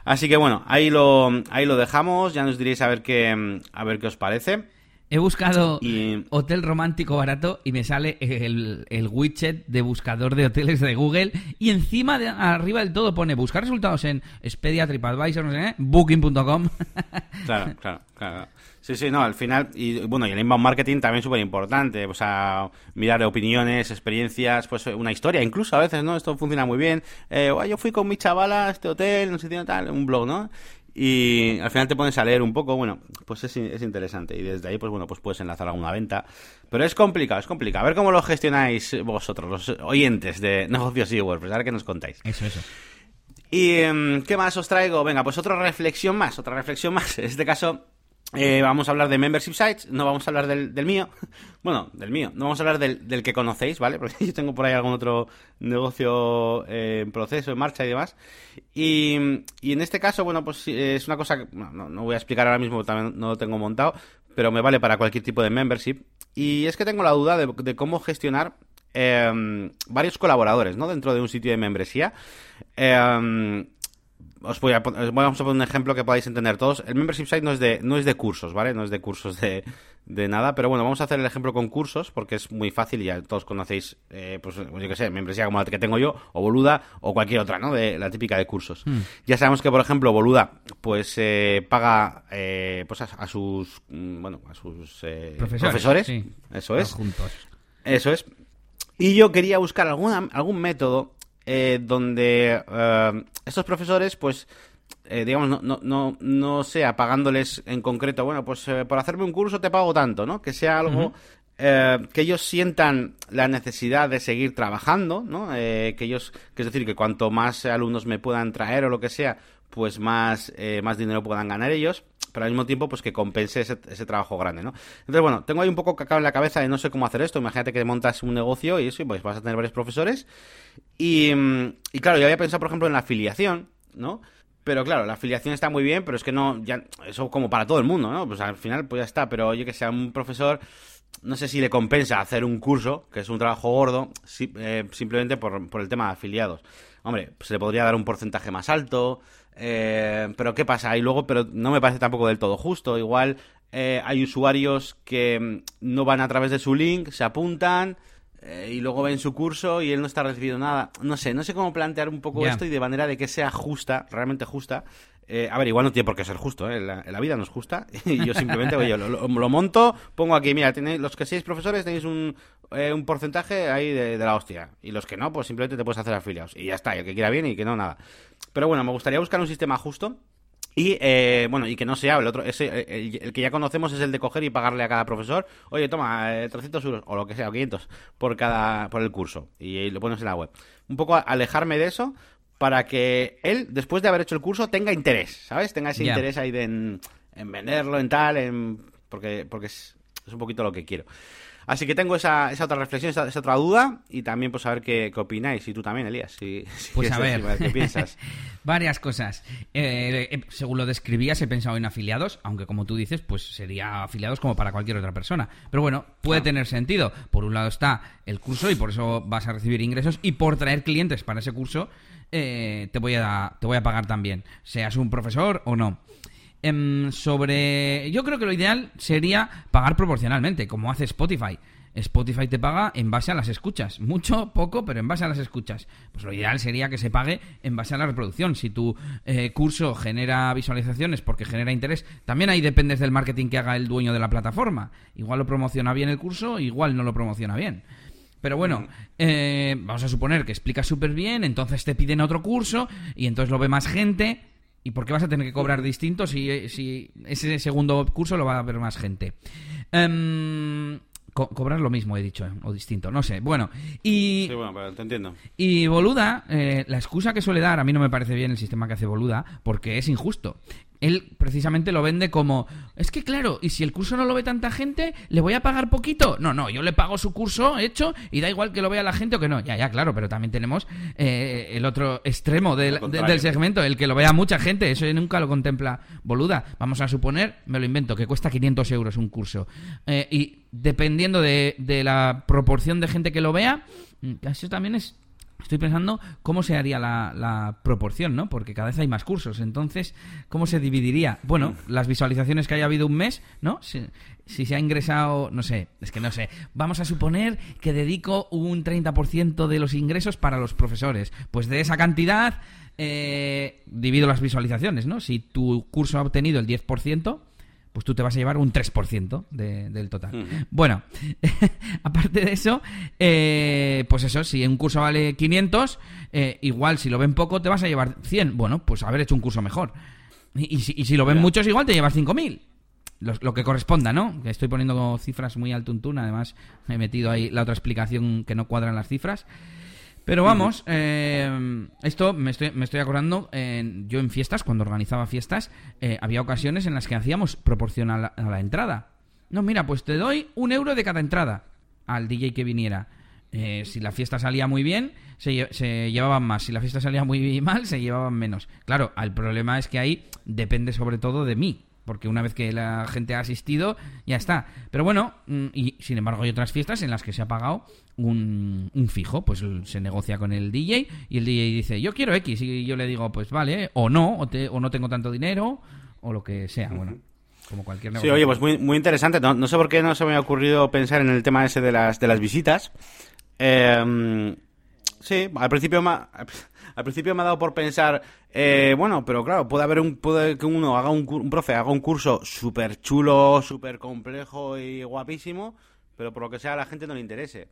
Speaker 1: Así que bueno, ahí lo, ahí lo dejamos. Ya nos diréis a ver qué, a ver qué os parece.
Speaker 2: He buscado hotel romántico barato y me sale el, el, widget de buscador de hoteles de Google y encima de arriba del todo pone buscar resultados en Expedia, TripAdvisor, no sé, booking.com.
Speaker 1: Claro, claro, claro. Sí, sí, no, al final, y bueno, y el inbound marketing también es súper importante, o sea, mirar opiniones, experiencias, pues una historia, incluso a veces, ¿no? Esto funciona muy bien. Eh, yo fui con mi chavala a este hotel, no sé, tal, un blog, ¿no? Y al final te pones a leer un poco, bueno, pues es, es, interesante. Y desde ahí, pues bueno, pues puedes enlazar alguna venta. Pero es complicado, es complicado. A ver cómo lo gestionáis vosotros, los oyentes de negocios y WordPress, a ver qué nos contáis.
Speaker 2: Eso, eso.
Speaker 1: ¿Y em, qué más os traigo? Venga, pues otra reflexión más, otra reflexión más. En este caso, Eh, vamos a hablar de membership sites, no vamos a hablar del, mío. Bueno, del mío, no vamos a hablar del, que conocéis, ¿vale? Porque yo tengo por ahí algún otro negocio eh, en proceso, en marcha y demás. Y, en este caso, bueno, pues es una cosa que no, no voy a explicar ahora mismo, también no lo tengo montado, pero me vale para cualquier tipo de membership. Y es que tengo la duda de, cómo gestionar eh, varios colaboradores, ¿no? Dentro de un sitio de membresía. Eh, os voy a poner, vamos a poner un ejemplo que podáis entender todos. El membership site no es de, no es de cursos, ¿vale? No es de cursos de, de nada, pero bueno, vamos a hacer el ejemplo con cursos porque es muy fácil y ya todos conocéis, eh, pues yo qué sé, membresía como la que tengo yo, o Boluda, o cualquier otra, ¿no? De la típica de cursos.
Speaker 2: Hmm.
Speaker 1: Ya sabemos que, por ejemplo, Boluda, pues eh, paga eh, pues a, a, sus, mm, bueno, a sus eh,
Speaker 2: Profesores,
Speaker 1: profesores.
Speaker 2: sí.
Speaker 1: Eso es.
Speaker 2: Juntos.
Speaker 1: Eso es. Y yo quería buscar alguna, algún método eh, donde eh, estos profesores, pues, eh, digamos, no, no, no, no sea pagándoles en concreto, bueno, pues eh, por hacerme un curso te pago tanto, ¿no? Que sea algo. Eh, que ellos sientan la necesidad de seguir trabajando, ¿no? Eh, que ellos, que es decir, que cuanto más alumnos me puedan traer o lo que sea, pues más, eh, más dinero puedan ganar ellos, pero al mismo tiempo, pues que compense ese, ese trabajo grande, ¿no? Entonces, bueno, tengo ahí un poco cacao en la cabeza de no sé cómo hacer esto. Imagínate que montas un negocio y eso, pues vas a tener varios profesores. Y, mm, y claro, yo había pensado, por ejemplo, en la afiliación, ¿no? Pero claro, la afiliación está muy bien, pero es que no, ya, eso como para todo el mundo, ¿no? Pues al final, pues ya está, pero oye, que sea un profesor, no sé si le compensa hacer un curso, que es un trabajo gordo, si- eh, simplemente por, por el tema de afiliados. Hombre, se le podría dar un porcentaje más alto, eh, pero ¿qué pasa? Y luego, pero no me parece tampoco del todo justo. Igual eh, hay usuarios que mm, no van a través de su link, se apuntan eh, y luego ven su curso y él no está recibiendo nada. No sé, no sé cómo plantear un poco esto y de manera de que sea justa, realmente justa. Eh, a ver, igual no tiene por qué ser justo, ¿eh? la, vida no es justa. Y yo simplemente oye, lo, monto, pongo aquí, mira, tenéis, los que seis profesores tenéis un, eh, un porcentaje ahí de, la hostia. Y los que no, pues simplemente te puedes hacer afiliados. Y ya está, y el que quiera bien y que no, nada. Pero bueno, me gustaría buscar un sistema justo. Y eh, bueno, y que no sea el otro, ese, el, el que ya conocemos es el de coger y pagarle a cada profesor, oye, toma, eh, 300 euros, o lo que sea, o 500, por cada, por el curso, y, eh, lo pones en la web. Un poco alejarme de eso, para que él, después de haber hecho el curso, tenga interés, ¿sabes? Tenga ese interés ahí de en, en venderlo, en tal, en, porque, porque es, es un poquito lo que quiero. Así que tengo esa, esa otra reflexión, esa, esa otra duda, y también pues a ver qué, qué opináis, y tú también, Elías, si, si
Speaker 2: Pues a ver,
Speaker 1: decirme, ¿qué piensas?
Speaker 2: varias cosas. Eh, eh, según lo describías, he pensado en afiliados, aunque como tú dices, pues sería afiliados como para cualquier otra persona. Pero bueno, puede
Speaker 1: Claro.
Speaker 2: tener sentido. Por un lado está el curso y por eso vas a recibir ingresos y por traer clientes para ese curso eh, te voy a te voy a pagar también, seas un profesor o no. Em, sobre. Yo creo que lo ideal sería pagar proporcionalmente, como hace Spotify. Spotify te paga en base a las escuchas. Mucho, poco, pero en base a las escuchas. Pues lo ideal sería que se pague en base a la reproducción. Si tu eh, curso genera visualizaciones porque genera interés, también ahí dependes del marketing que haga el dueño de la plataforma. Igual lo promociona bien el curso, igual no lo promociona bien. Pero bueno, eh, vamos a suponer que explicas súper bien, entonces te piden otro curso y entonces lo ve más gente. ¿Y por qué vas a tener que cobrar distinto si, si ese segundo curso lo va a ver más gente? Em, co- cobrar lo mismo, he dicho, ¿eh? o distinto, no sé. Bueno, y,
Speaker 1: Sí, bueno, pero te entiendo.
Speaker 2: y Boluda, eh, la excusa que suele dar, a mí no me parece bien el sistema que hace Boluda, porque es injusto. Él precisamente lo vende como, es que claro, y si el curso no lo ve tanta gente, ¿le voy a pagar poquito? No, no, yo le pago su curso hecho y da igual que lo vea la gente o que no. Ya, ya, claro, pero también tenemos eh, el otro extremo del, del segmento, el que lo vea mucha gente, eso nunca lo contempla Boluda. Vamos a suponer, me lo invento, que cuesta 500 euros un curso. Y dependiendo de, de la proporción de gente que lo vea, mm, eso también es Estoy pensando cómo se haría la, la proporción, ¿no? Porque cada vez hay más cursos. Entonces, ¿cómo se dividiría? Bueno, las visualizaciones que haya habido un mes, ¿no? Si, si se ha ingresado, no sé, es que no sé. Vamos a suponer que dedico un 30% de los ingresos para los profesores. Pues de esa cantidad, eh, divido las visualizaciones, ¿no? Si tu curso ha obtenido el 10%, pues tú te vas a llevar un 3% de- del total. Bueno, aparte de eso, eh, pues eso, si un curso vale 500, eh, igual si lo ven poco te vas a llevar 100. Bueno, pues haber hecho un curso mejor. Y, y si, y si lo ven muchos, igual te llevas 5.000. Lo, lo que corresponda, ¿no? Que estoy poniendo cifras muy al tuntún, además he metido ahí la otra explicación que no cuadran las cifras. Pero vamos, eh, esto me estoy, me estoy acordando, en- yo en fiestas, cuando organizaba fiestas, eh, había ocasiones en las que hacíamos proporcional a la entrada. No, mira, pues te doy un euro de cada entrada al DJ que viniera. Eh, si la fiesta salía muy bien, se, se llevaban más. Si la fiesta salía muy mal, se llevaban menos. Claro, el problema es que ahí depende sobre todo de mí. Porque una vez que la gente ha asistido, ya está. Pero bueno, mm, y sin embargo hay otras fiestas en las que se ha pagado un, un fijo. Pues se negocia con el DJ y el DJ dice, yo quiero X. Y yo le digo, pues vale, o no, o, te- o no tengo tanto dinero, o lo que sea. Bueno, como cualquier
Speaker 1: Sí,
Speaker 2: negocio.
Speaker 1: oye, pues muy, muy interesante. No, no sé por qué no se me ha ocurrido pensar en el tema ese de las, de las visitas. Eh, sí, al principio me ha, al principio me ha dado por pensar, eh, bueno, pero claro, puede haber un, puede que uno haga un, un profe haga un curso súper chulo, súper complejo y guapísimo, pero por lo que sea a la gente no le interese.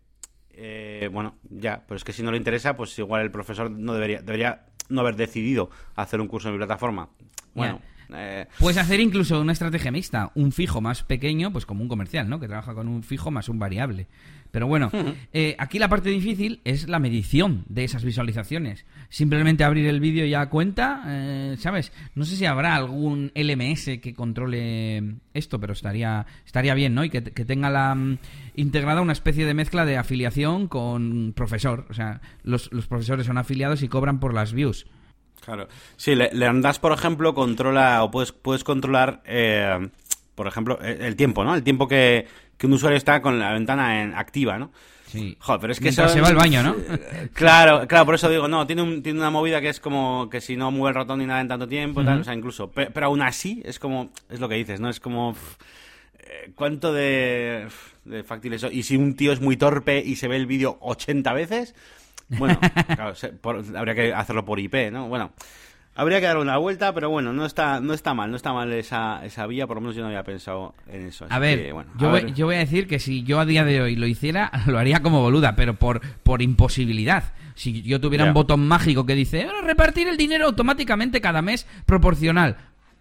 Speaker 1: Eh, bueno, ya, pero es que si no le interesa, pues igual el profesor no debería, debería no haber decidido hacer un curso en mi plataforma. Bueno, eh,
Speaker 2: Puedes hacer incluso una estrategia mixta, un fijo más pequeño, pues como un comercial, ¿no? Que trabaja con un fijo más un variable. Pero bueno, eh, aquí la parte difícil es la medición de esas visualizaciones. Simplemente abrir el vídeo ya cuenta, eh, ¿sabes? No sé si habrá algún LMS que controle esto, pero estaría estaría bien, ¿no? Y que, que tenga la mm, integrada una especie de mezcla de afiliación con profesor. O sea, los, los profesores son afiliados y cobran por las views.
Speaker 1: Claro. Sí, Le- LearnDash, por ejemplo, controla o puedes, puedes controlar, eh, por ejemplo, el, el tiempo, ¿no? El tiempo que, que un usuario está con la ventana en, activa, ¿no?
Speaker 2: Sí.
Speaker 1: Joder, pero es que son-
Speaker 2: se va al baño, ¿no?
Speaker 1: Claro, claro, por eso digo, no, tiene, un- tiene una movida que es como que si no mueve el ratón ni nada en tanto tiempo, tal, o sea, incluso, pe- pero, aún así es como, es lo que dices, ¿no? Es como, pff, eh, ¿cuánto de, de factible eso? Y si un tío es muy torpe y se ve el vídeo 80 veces, bueno, claro, se- por- habría que hacerlo por IP, ¿no? Bueno, habría que dar una vuelta, pero bueno, no está, no está mal, no está mal esa, esa vía, por lo menos yo no había pensado en eso.
Speaker 2: A ver,
Speaker 1: que, bueno,
Speaker 2: yo,
Speaker 1: a
Speaker 2: voy- yo voy a decir que si yo a día de hoy lo hiciera, lo haría como boluda, pero por, por imposibilidad. Si yo tuviera un botón mágico que dice "Eh, repartir el dinero automáticamente cada mes proporcional,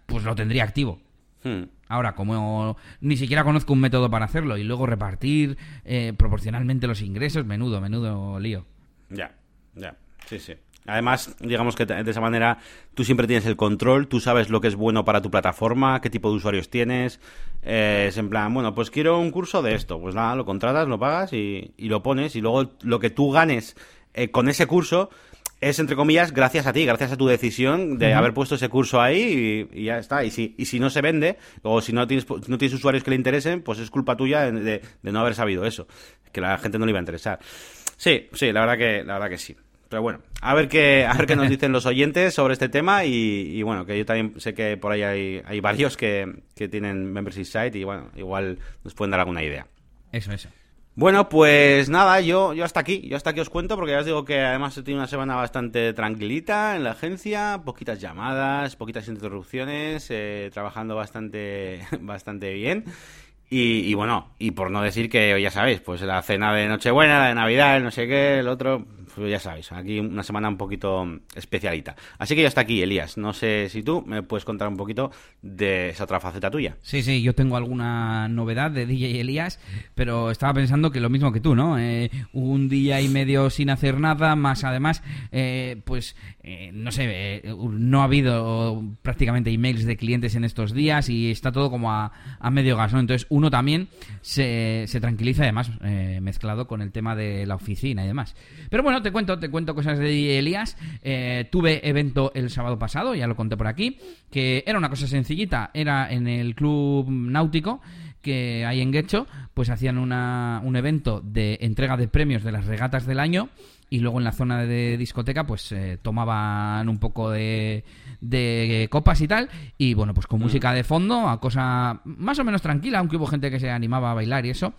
Speaker 2: pues lo tendría activo.
Speaker 1: Hmm.
Speaker 2: Ahora, como ni siquiera conozco un método para hacerlo y luego repartir eh, proporcionalmente los ingresos, menudo, menudo lío.
Speaker 1: Ya, ya, sí, sí. Además, digamos que de esa manera tú siempre tienes el control, tú sabes lo que es bueno para tu plataforma, qué tipo de usuarios tienes. eh, es en plan, bueno, pues quiero un curso de esto. Pues nada, lo contratas, lo pagas y, y lo pones. Y luego lo que tú ganes eh, con ese curso es, entre comillas, gracias a ti, gracias a tu decisión de haber puesto ese curso ahí y, y ya está. Y si, y si no se vende, o si no tienes, no tienes usuarios que le interesen, pues es culpa tuya de, de- de no haber sabido eso. Que la gente no le iba a interesar. Sí, sí, la verdad que, la verdad que sí. Pero bueno, a ver qué, a ver qué nos dicen los oyentes sobre este tema y, y bueno, que yo también sé que por ahí hay, hay varios que, que tienen membership site y bueno, igual nos pueden dar alguna idea.
Speaker 2: Eso, eso.
Speaker 1: Bueno, pues nada, yo, yo hasta aquí, yo hasta aquí os cuento porque ya os digo que además he tenido una semana bastante tranquilita en la agencia, poquitas llamadas, poquitas interrupciones, eh, trabajando bastante, bastante bien. Y, y bueno, y por no decir que ya sabéis, pues la cena de Nochebuena, la de Navidad, el no sé qué, el otro, pues ya sabéis, aquí una semana un poquito especialita. Así que ya está aquí, Elías. No sé si tú me puedes contar un poquito de esa otra faceta tuya.
Speaker 2: Sí, sí, yo tengo alguna novedad de DJ Elías, pero estaba pensando que lo mismo que tú, ¿no? Eh, un día y medio sin hacer nada, más además, eh, pues, eh, no sé, eh, no ha habido prácticamente emails de clientes en estos días y está todo como a, a medio gas, ¿no? Entonces uno también se, se tranquiliza, además, mezclado con el tema de la oficina y demás. Pero bueno, te cuento, te cuento cosas de Elías. Eh, tuve evento el sábado pasado, ya lo conté por aquí, que era una cosa sencillita, era en el club náutico que hay en Guecho, pues hacían una, un evento de entrega de premios de las regatas del año y luego en la zona de discoteca pues eh, tomaban un poco de, de copas y tal y bueno pues con música de fondo a cosa más o menos tranquila aunque hubo gente que se animaba a bailar y eso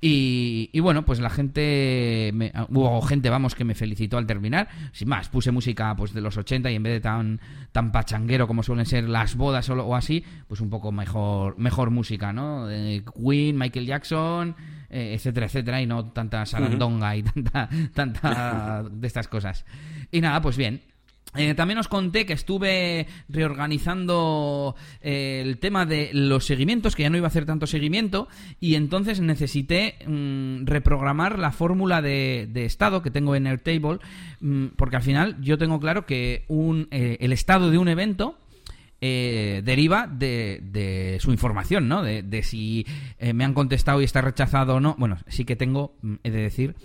Speaker 2: y, y bueno, pues la gente, me- hubo gente, vamos, que me felicitó al terminar. Sin más, puse música pues de los 80 y en vez de tan, tan pachanguero como suelen ser las bodas o, o así, pues un poco mejor, mejor música, ¿no? De Queen, Michael Jackson, eh, etcétera, etcétera, y no tanta sarandonga y tanta, tanta de estas cosas. Y nada, pues bien. Eh, también os conté que estuve reorganizando eh, el tema de los seguimientos, que ya no iba a hacer tanto seguimiento, y entonces necesité mm, reprogramar la fórmula de, estado que tengo en Airtable, mm, porque al final yo tengo claro que un, eh, el estado de un evento deriva de, su información, ¿no? De, si me han contestado y está rechazado o no. Bueno, sí que tengo, mm, he de decir,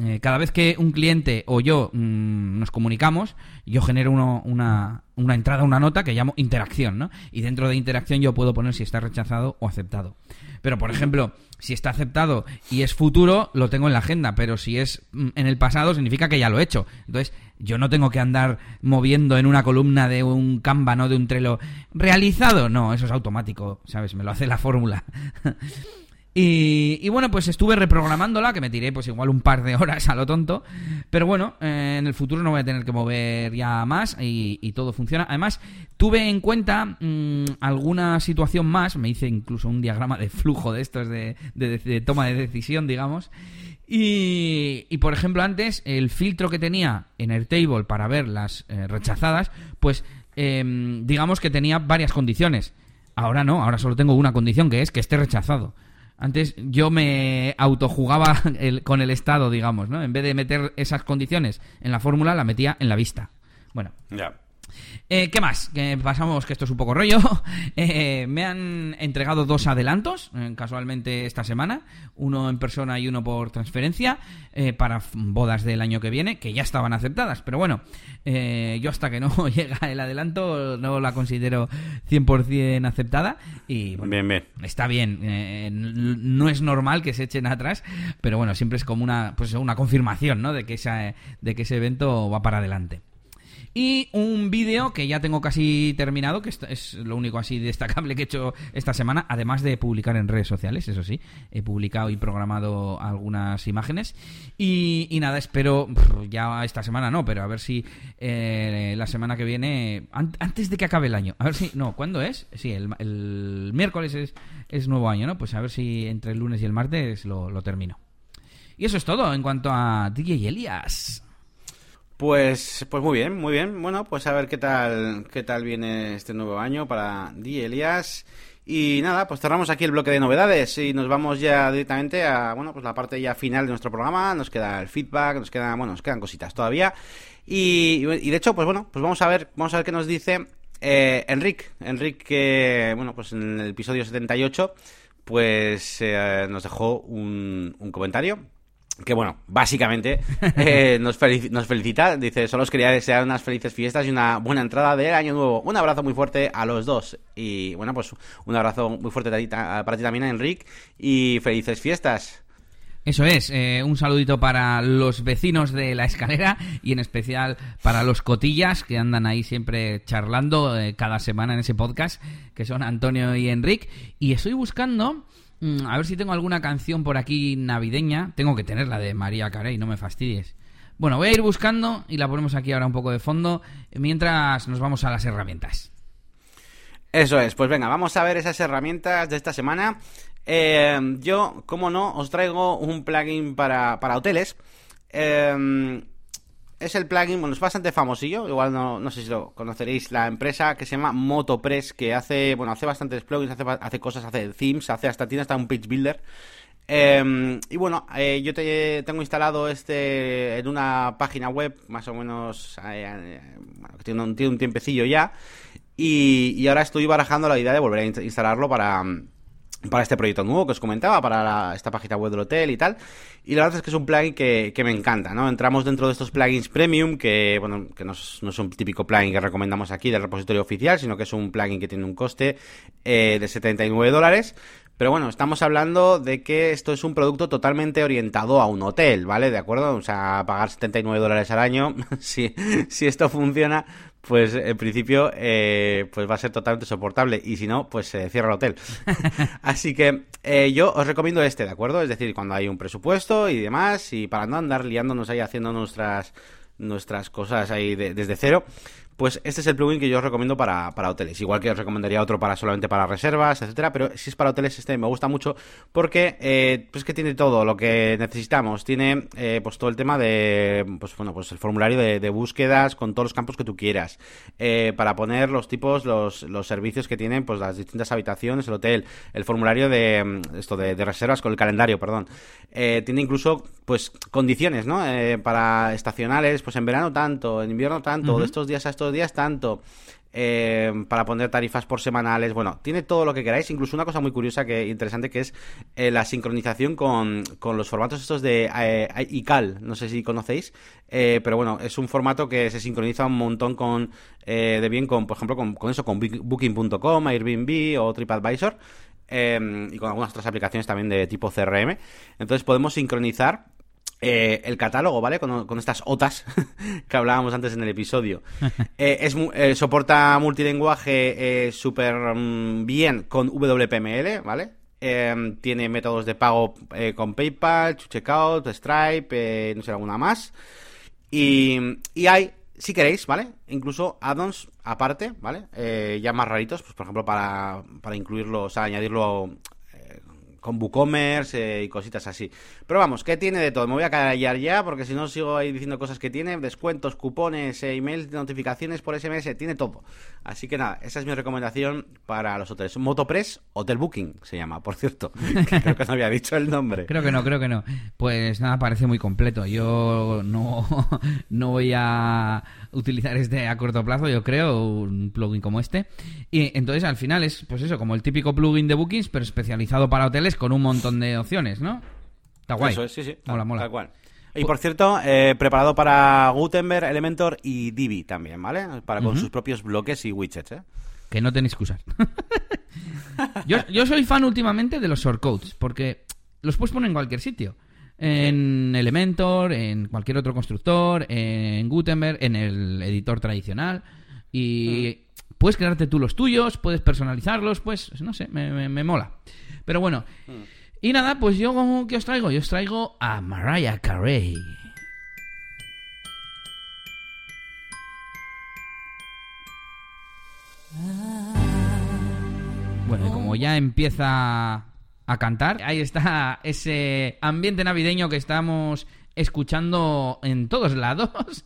Speaker 2: eh, cada vez que un cliente o yo mm, nos comunicamos, yo genero una, una entrada, una nota que llamo interacción, ¿no? Y dentro de interacción yo puedo poner si está rechazado o aceptado. Pero, por ejemplo, si está aceptado y es futuro, lo tengo en la agenda, pero si es mm, en el pasado, significa que ya lo he hecho. Entonces, yo no tengo que andar moviendo en una columna de un Canva, ¿no? De un Trello. ¿Realizado? No, eso es automático, ¿sabes? Me lo hace la fórmula. Y, bueno, pues estuve reprogramándola, que me tiré pues igual un par de horas a lo tonto. Pero bueno, eh, en el futuro no voy a tener que mover ya más y, todo funciona. Además, tuve en cuenta mm, alguna situación más, me hice incluso un diagrama de flujo de estos de, de, toma de decisión, digamos. Y, por ejemplo, antes el filtro que tenía en Airtable para ver las eh, rechazadas, pues em, digamos que tenía varias condiciones. Ahora no, ahora solo tengo una condición que es que esté rechazado. Antes yo me autojugaba con el estado, digamos, ¿no? En vez de meter esas condiciones en la fórmula, la metía en la vista. Bueno.
Speaker 1: Ya.
Speaker 2: Eh, ¿Qué más? Que pasamos, que esto es un poco rollo. Eh, me han entregado dos adelantos, eh, casualmente esta semana, uno en persona y uno por transferencia, para bodas del año que viene, que ya estaban aceptadas. Pero bueno, yo hasta que no llega el adelanto no la considero 100% aceptada. Y bueno,
Speaker 1: bien, bien.
Speaker 2: está bien. no es normal que se echen atrás, pero bueno, siempre es como una, pues una confirmación, ¿no? De que, esa, de que ese evento va para adelante. Y un vídeo que ya tengo casi terminado, que es lo único así destacable que he hecho esta semana, además de publicar en redes sociales, eso sí. He publicado y programado algunas imágenes. Y, nada, espero, ya esta semana no, pero a ver si eh, la semana que viene, antes de que acabe el año, a ver si, no, ¿cuándo es? Sí, el, miércoles es, nuevo año, ¿no? Pues a ver si entre el lunes y el martes lo, lo termino. Y eso es todo en cuanto a DJ Elias.
Speaker 1: Pues, pues muy bien, muy bien. Bueno, pues a ver qué tal, qué tal viene este nuevo año para Di Elías. Y nada, pues cerramos aquí el bloque de novedades y nos vamos ya directamente a, bueno, pues la parte ya final de nuestro programa. Nos queda el feedback, nos queda, bueno, nos quedan cositas todavía. Y, de hecho, pues bueno, pues vamos a ver, vamos a ver qué nos dice eh, Enrique. Enrique, bueno, pues en el episodio 78, pues eh, nos dejó un, un comentario que bueno, básicamente eh, nos, nos, felicita, dice, solo os quería desear unas felices fiestas y una buena entrada del año nuevo. Un abrazo muy fuerte a los dos. Y bueno, pues un abrazo muy fuerte para ti también, Enric, y felices fiestas.
Speaker 2: Eso es, eh, un saludito para los vecinos de la escalera y en especial para los cotillas que andan ahí siempre charlando eh, cada semana en ese podcast, que son Antonio y Enric. Y estoy buscando a ver si tengo alguna canción por aquí navideña. Tengo que tener la de María Carey, no me fastidies. Bueno, voy a ir buscando y la ponemos aquí ahora un poco de fondo mientras nos vamos a las herramientas.
Speaker 1: Eso es, pues venga, vamos a ver esas herramientas de esta semana. Eh, yo, como no, os traigo un plugin para, para hoteles. Eh, es el plugin, bueno, es bastante famosillo, igual no, no sé si lo conoceréis, la empresa que se llama Motopress, que hace, bueno, hace bastantes plugins, hace, hace cosas, hace themes, hace hasta tiene hasta un page builder. Em, y bueno, eh, yo te, tengo instalado este en una página web, más o menos, eh, bueno, que tiene un, tiene un tiempecillo ya, y, y ahora estoy barajando la idea de volver a instalarlo para para este proyecto nuevo que os comentaba, para esta página web del hotel y tal. Y la verdad es que es un plugin que, me encanta, ¿no? Entramos dentro de estos plugins premium, que, bueno, que no es, un típico plugin que recomendamos aquí del repositorio oficial, sino que es un plugin que tiene un coste eh, de 79 dólares. Pero bueno, estamos hablando de que esto es un producto totalmente orientado a un hotel, ¿vale? ¿De acuerdo? O sea, pagar 79 dólares al año, si, si esto funciona, pues en principio eh, pues va a ser totalmente soportable y si no, pues se cierra el hotel. Así que eh, yo os recomiendo este, ¿de acuerdo? Es decir, cuando hay un presupuesto y demás y para no andar liándonos ahí haciendo nuestras nuestras cosas ahí desde cero, pues este es el plugin que yo os recomiendo para, para hoteles. Igual que os recomendaría otro para solamente para reservas, etcétera, pero si es para hoteles este me gusta mucho porque eh, pues que tiene todo lo que necesitamos. Tiene eh, pues todo el tema de pues bueno pues el formulario de, búsquedas con todos los campos que tú quieras eh, para poner los tipos, los, los servicios que tienen pues las distintas habitaciones, el hotel, el formulario de mm, esto de, reservas con el calendario, perdón. tiene incluso pues condiciones, ¿no? para estacionales, pues en verano tanto, en invierno tanto, de estos días a estos días tanto. Eh, para poner tarifas por semanales. Bueno, tiene todo lo que queráis. Incluso una cosa muy curiosa que interesante que es eh, la sincronización con, los formatos estos de eh, iCal. No sé si conocéis, pero bueno, es un formato que se sincroniza un montón con de bien con, por ejemplo, con, con eso, con Booking.com, Airbnb o TripAdvisor. y con algunas otras aplicaciones también de tipo CRM. Entonces podemos sincronizar eh, el catálogo, ¿vale? Con, estas OTAs que hablábamos antes en el episodio. Eh, es, eh, soporta multilinguaje súper mm, bien con WPML, ¿vale? tiene métodos de pago con PayPal, Checkout, Stripe, no sé, alguna más. Y, y hay, si queréis, ¿vale? Incluso add-ons aparte, ¿vale? ya más raritos, pues por ejemplo para, para incluirlo, o sea, añadirlo con WooCommerce eh, y cositas así. Pero vamos, que tiene de todo. Me voy a callar ya porque si no sigo ahí diciendo cosas que tiene. Descuentos, cupones, eh, emails, notificaciones por SMS, tiene todo. Así que nada, esa es mi recomendación para los hoteles. Motopress Hotel Booking se llama, por cierto. creo que no había dicho el nombre.
Speaker 2: Creo que no, creo que no. Pues nada, parece muy completo. Yo no, no voy a utilizar este a corto plazo, yo creo, un plugin como este. Y entonces al final es, pues eso, como el típico plugin de bookings, pero especializado para hoteles con un montón de opciones, ¿no?
Speaker 1: Está guay. Eso es, sí, sí. Mola, mola. Tal cual. Y por cierto, eh, preparado para Gutenberg, Elementor y Divi también, ¿vale? Para con sus propios bloques y widgets, ¿eh?
Speaker 2: Que no tenéis que usar. yo, yo soy fan últimamente de los shortcodes, porque los puedes poner en cualquier sitio en Elementor, en cualquier otro constructor, en Gutenberg, en el editor tradicional. Y puedes crearte tú los tuyos, puedes personalizarlos, pues no sé, me, mola. Pero bueno, y nada, pues yo, ¿qué os traigo? Yo os traigo a Mariah Carey. Bueno, y como ya empieza a cantar. Ahí está ese ambiente navideño que estamos escuchando en todos lados.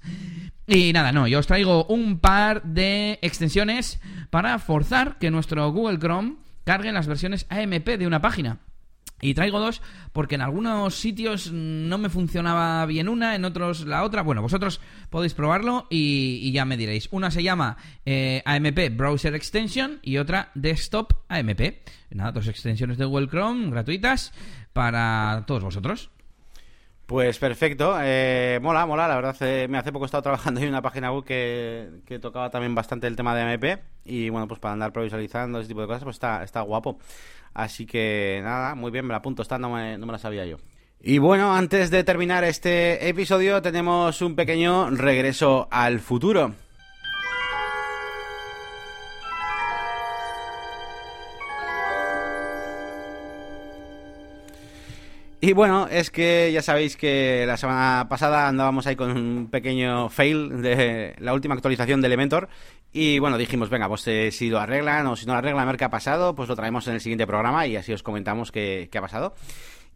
Speaker 2: Y nada, no, yo os traigo un par de extensiones para forzar que nuestro Google Chrome cargue las versiones AMP de una página. Y traigo dos porque en algunos sitios no me funcionaba bien una, en otros la otra. Bueno, vosotros podéis probarlo y, ya me diréis. Una se llama eh, AMP Browser Extension y otra Desktop AMP. Nada, dos extensiones de Google Chrome gratuitas para todos vosotros.
Speaker 1: Pues perfecto, eh, mola, mola, la verdad, eh, me hace poco he estado trabajando en una página web que, tocaba también bastante el tema de AMP y bueno, pues para andar visualizando ese tipo de cosas, pues está, está guapo. Así que nada, muy bien, me la apunto, esta no me, no me la sabía yo. Y bueno, antes de terminar este episodio tenemos un pequeño regreso al futuro. Y bueno, es que ya sabéis que la semana pasada andábamos ahí con un pequeño fail de la última actualización de Elementor y bueno, dijimos, venga, pues eh, si lo arreglan o si no lo arreglan, a ver qué ha pasado, pues lo traemos en el siguiente programa y así os comentamos qué, ha pasado.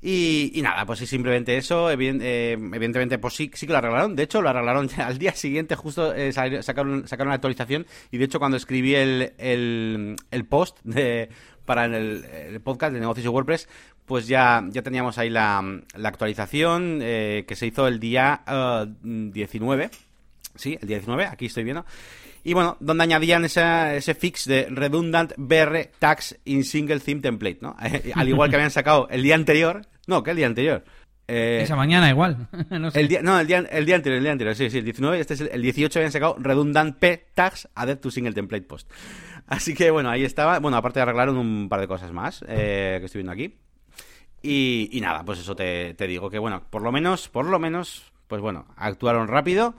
Speaker 1: Y, nada, pues es simplemente eso. Eh, evidentemente, pues sí, sí que lo arreglaron. De hecho, lo arreglaron al día siguiente, justo eh, sacaron, sacaron la actualización. Y de hecho, cuando escribí el, el, post de, para el, podcast de negocios de WordPress, pues ya, ya teníamos ahí la, la actualización que se hizo el día 19. Sí, el día 19, aquí estoy viendo. Y bueno, donde añadían ese fix de redundant BR tags in single theme template, ¿no? Al igual que habían sacado el día anterior. No, que el día anterior.
Speaker 2: Eh, Esa mañana igual.
Speaker 1: no, el día, no, el día, el día anterior, el día anterior, sí, sí, el 19, este es el, 18 habían sacado redundant P tags added to single template post. Así que bueno, ahí estaba. Bueno, aparte arreglaron un par de cosas más eh, que estoy viendo aquí. Y, y nada, pues eso te, te, digo que bueno, por lo menos, por lo menos, pues bueno, actuaron rápido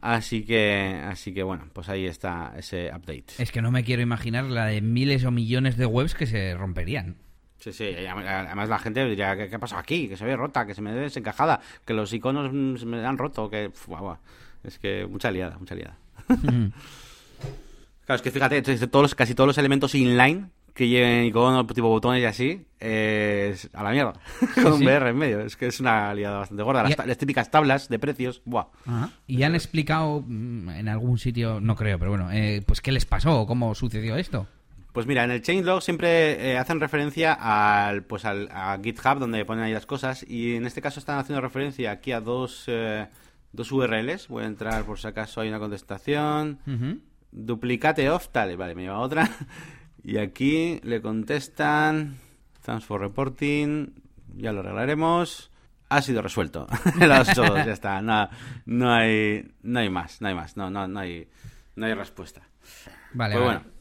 Speaker 1: Así que, así que bueno, pues ahí está ese update.
Speaker 2: Es que no me quiero imaginar la de miles o millones de webs que se romperían.
Speaker 1: Sí, sí, además la gente diría, ¿qué, ha pasado aquí? Que se ve rota, que se me ve desencajada, que los iconos se me han roto, que... es que mucha liada, mucha liada. claro, es que fíjate, todos los, casi todos los elementos inline que lleven iconos tipo botones y así, es a la mierda. Con un VR en medio. Es que es una liada bastante gorda. Las, típicas tablas de precios, ¡buah!
Speaker 2: ¿Y han explicado mm, en algún sitio, no creo, pero bueno, eh, pues qué les pasó? ¿Cómo sucedió esto?
Speaker 1: Pues mira, en el changelog siempre eh, hacen referencia al, pues al, a GitHub donde ponen ahí las cosas y en este caso están haciendo referencia aquí a dos, eh, dos URLs. Voy a entrar por si acaso hay una contestación. Duplicate off, tal, vale, me lleva otra. Y aquí le contestan, thanks for reporting, ya lo arreglaremos. Ha sido resuelto. Los ya está. No, no, hay, no hay más, no hay más. No, no, no hay, no hay respuesta.
Speaker 2: Vale, pues
Speaker 1: bueno.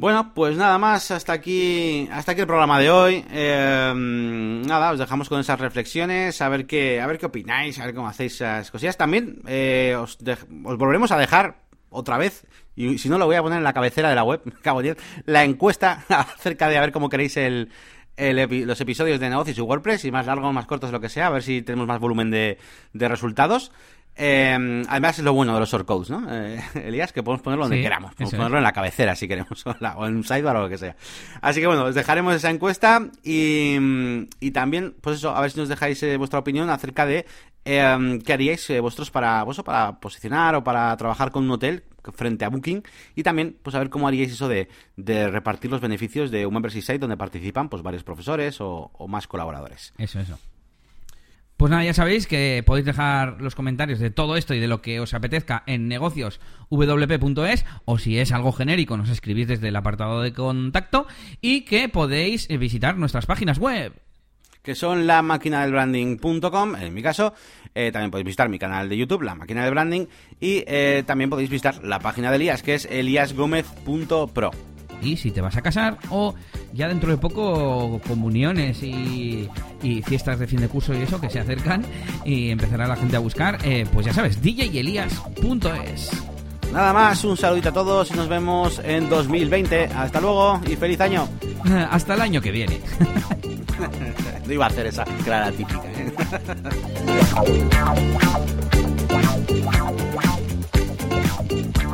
Speaker 1: Bueno, pues nada más, hasta aquí, hasta aquí el programa de hoy. Eh, nada, os dejamos con esas reflexiones, a ver qué, a ver qué opináis, a ver cómo hacéis esas cosillas. También eh, os, os volveremos a dejar otra vez, y si no lo voy a poner en la cabecera de la web, la encuesta acerca de a ver cómo queréis el, los episodios de negocios y WordPress, y más largos, más cortos, lo que sea, a ver si tenemos más volumen de, de resultados. Eh, además es lo bueno de los shortcodes, ¿no? Eh, Elías, que podemos ponerlo donde queramos. Podemos ponerlo en la cabecera si queremos, o, en un sidebar o lo que sea. Así que bueno, os dejaremos esa encuesta y, y también, pues eso, a ver si nos dejáis eh, vuestra opinión acerca de eh, qué haríais vosotros para, pues, para posicionar o para trabajar con un hotel frente a Booking y también pues a ver cómo haríais eso de, repartir los beneficios de un membership site donde participan pues varios profesores o, o más colaboradores.
Speaker 2: Eso, eso. Pues nada, ya sabéis que podéis dejar los comentarios de todo esto y de lo que os apetezca en negocioswp.es o si es algo genérico nos escribís desde el apartado de contacto y que podéis visitar nuestras páginas web
Speaker 1: que son la máquina del branding.com, en mi caso. Eh, también podéis visitar mi canal de YouTube, La Máquina del Branding. Y eh, también podéis visitar la página de Elías, que es eliasgomez.pro
Speaker 2: y si te vas a casar o ya dentro de poco comuniones y, fiestas de fin de curso y eso que se acercan y empezará la gente a buscar, eh, pues ya sabes, djelias.es.
Speaker 1: Nada más, un saludito a todos y nos vemos en 2020. Hasta luego y feliz año.
Speaker 2: Hasta el año que viene.
Speaker 1: no iba a hacer esa clara típica. ¿eh?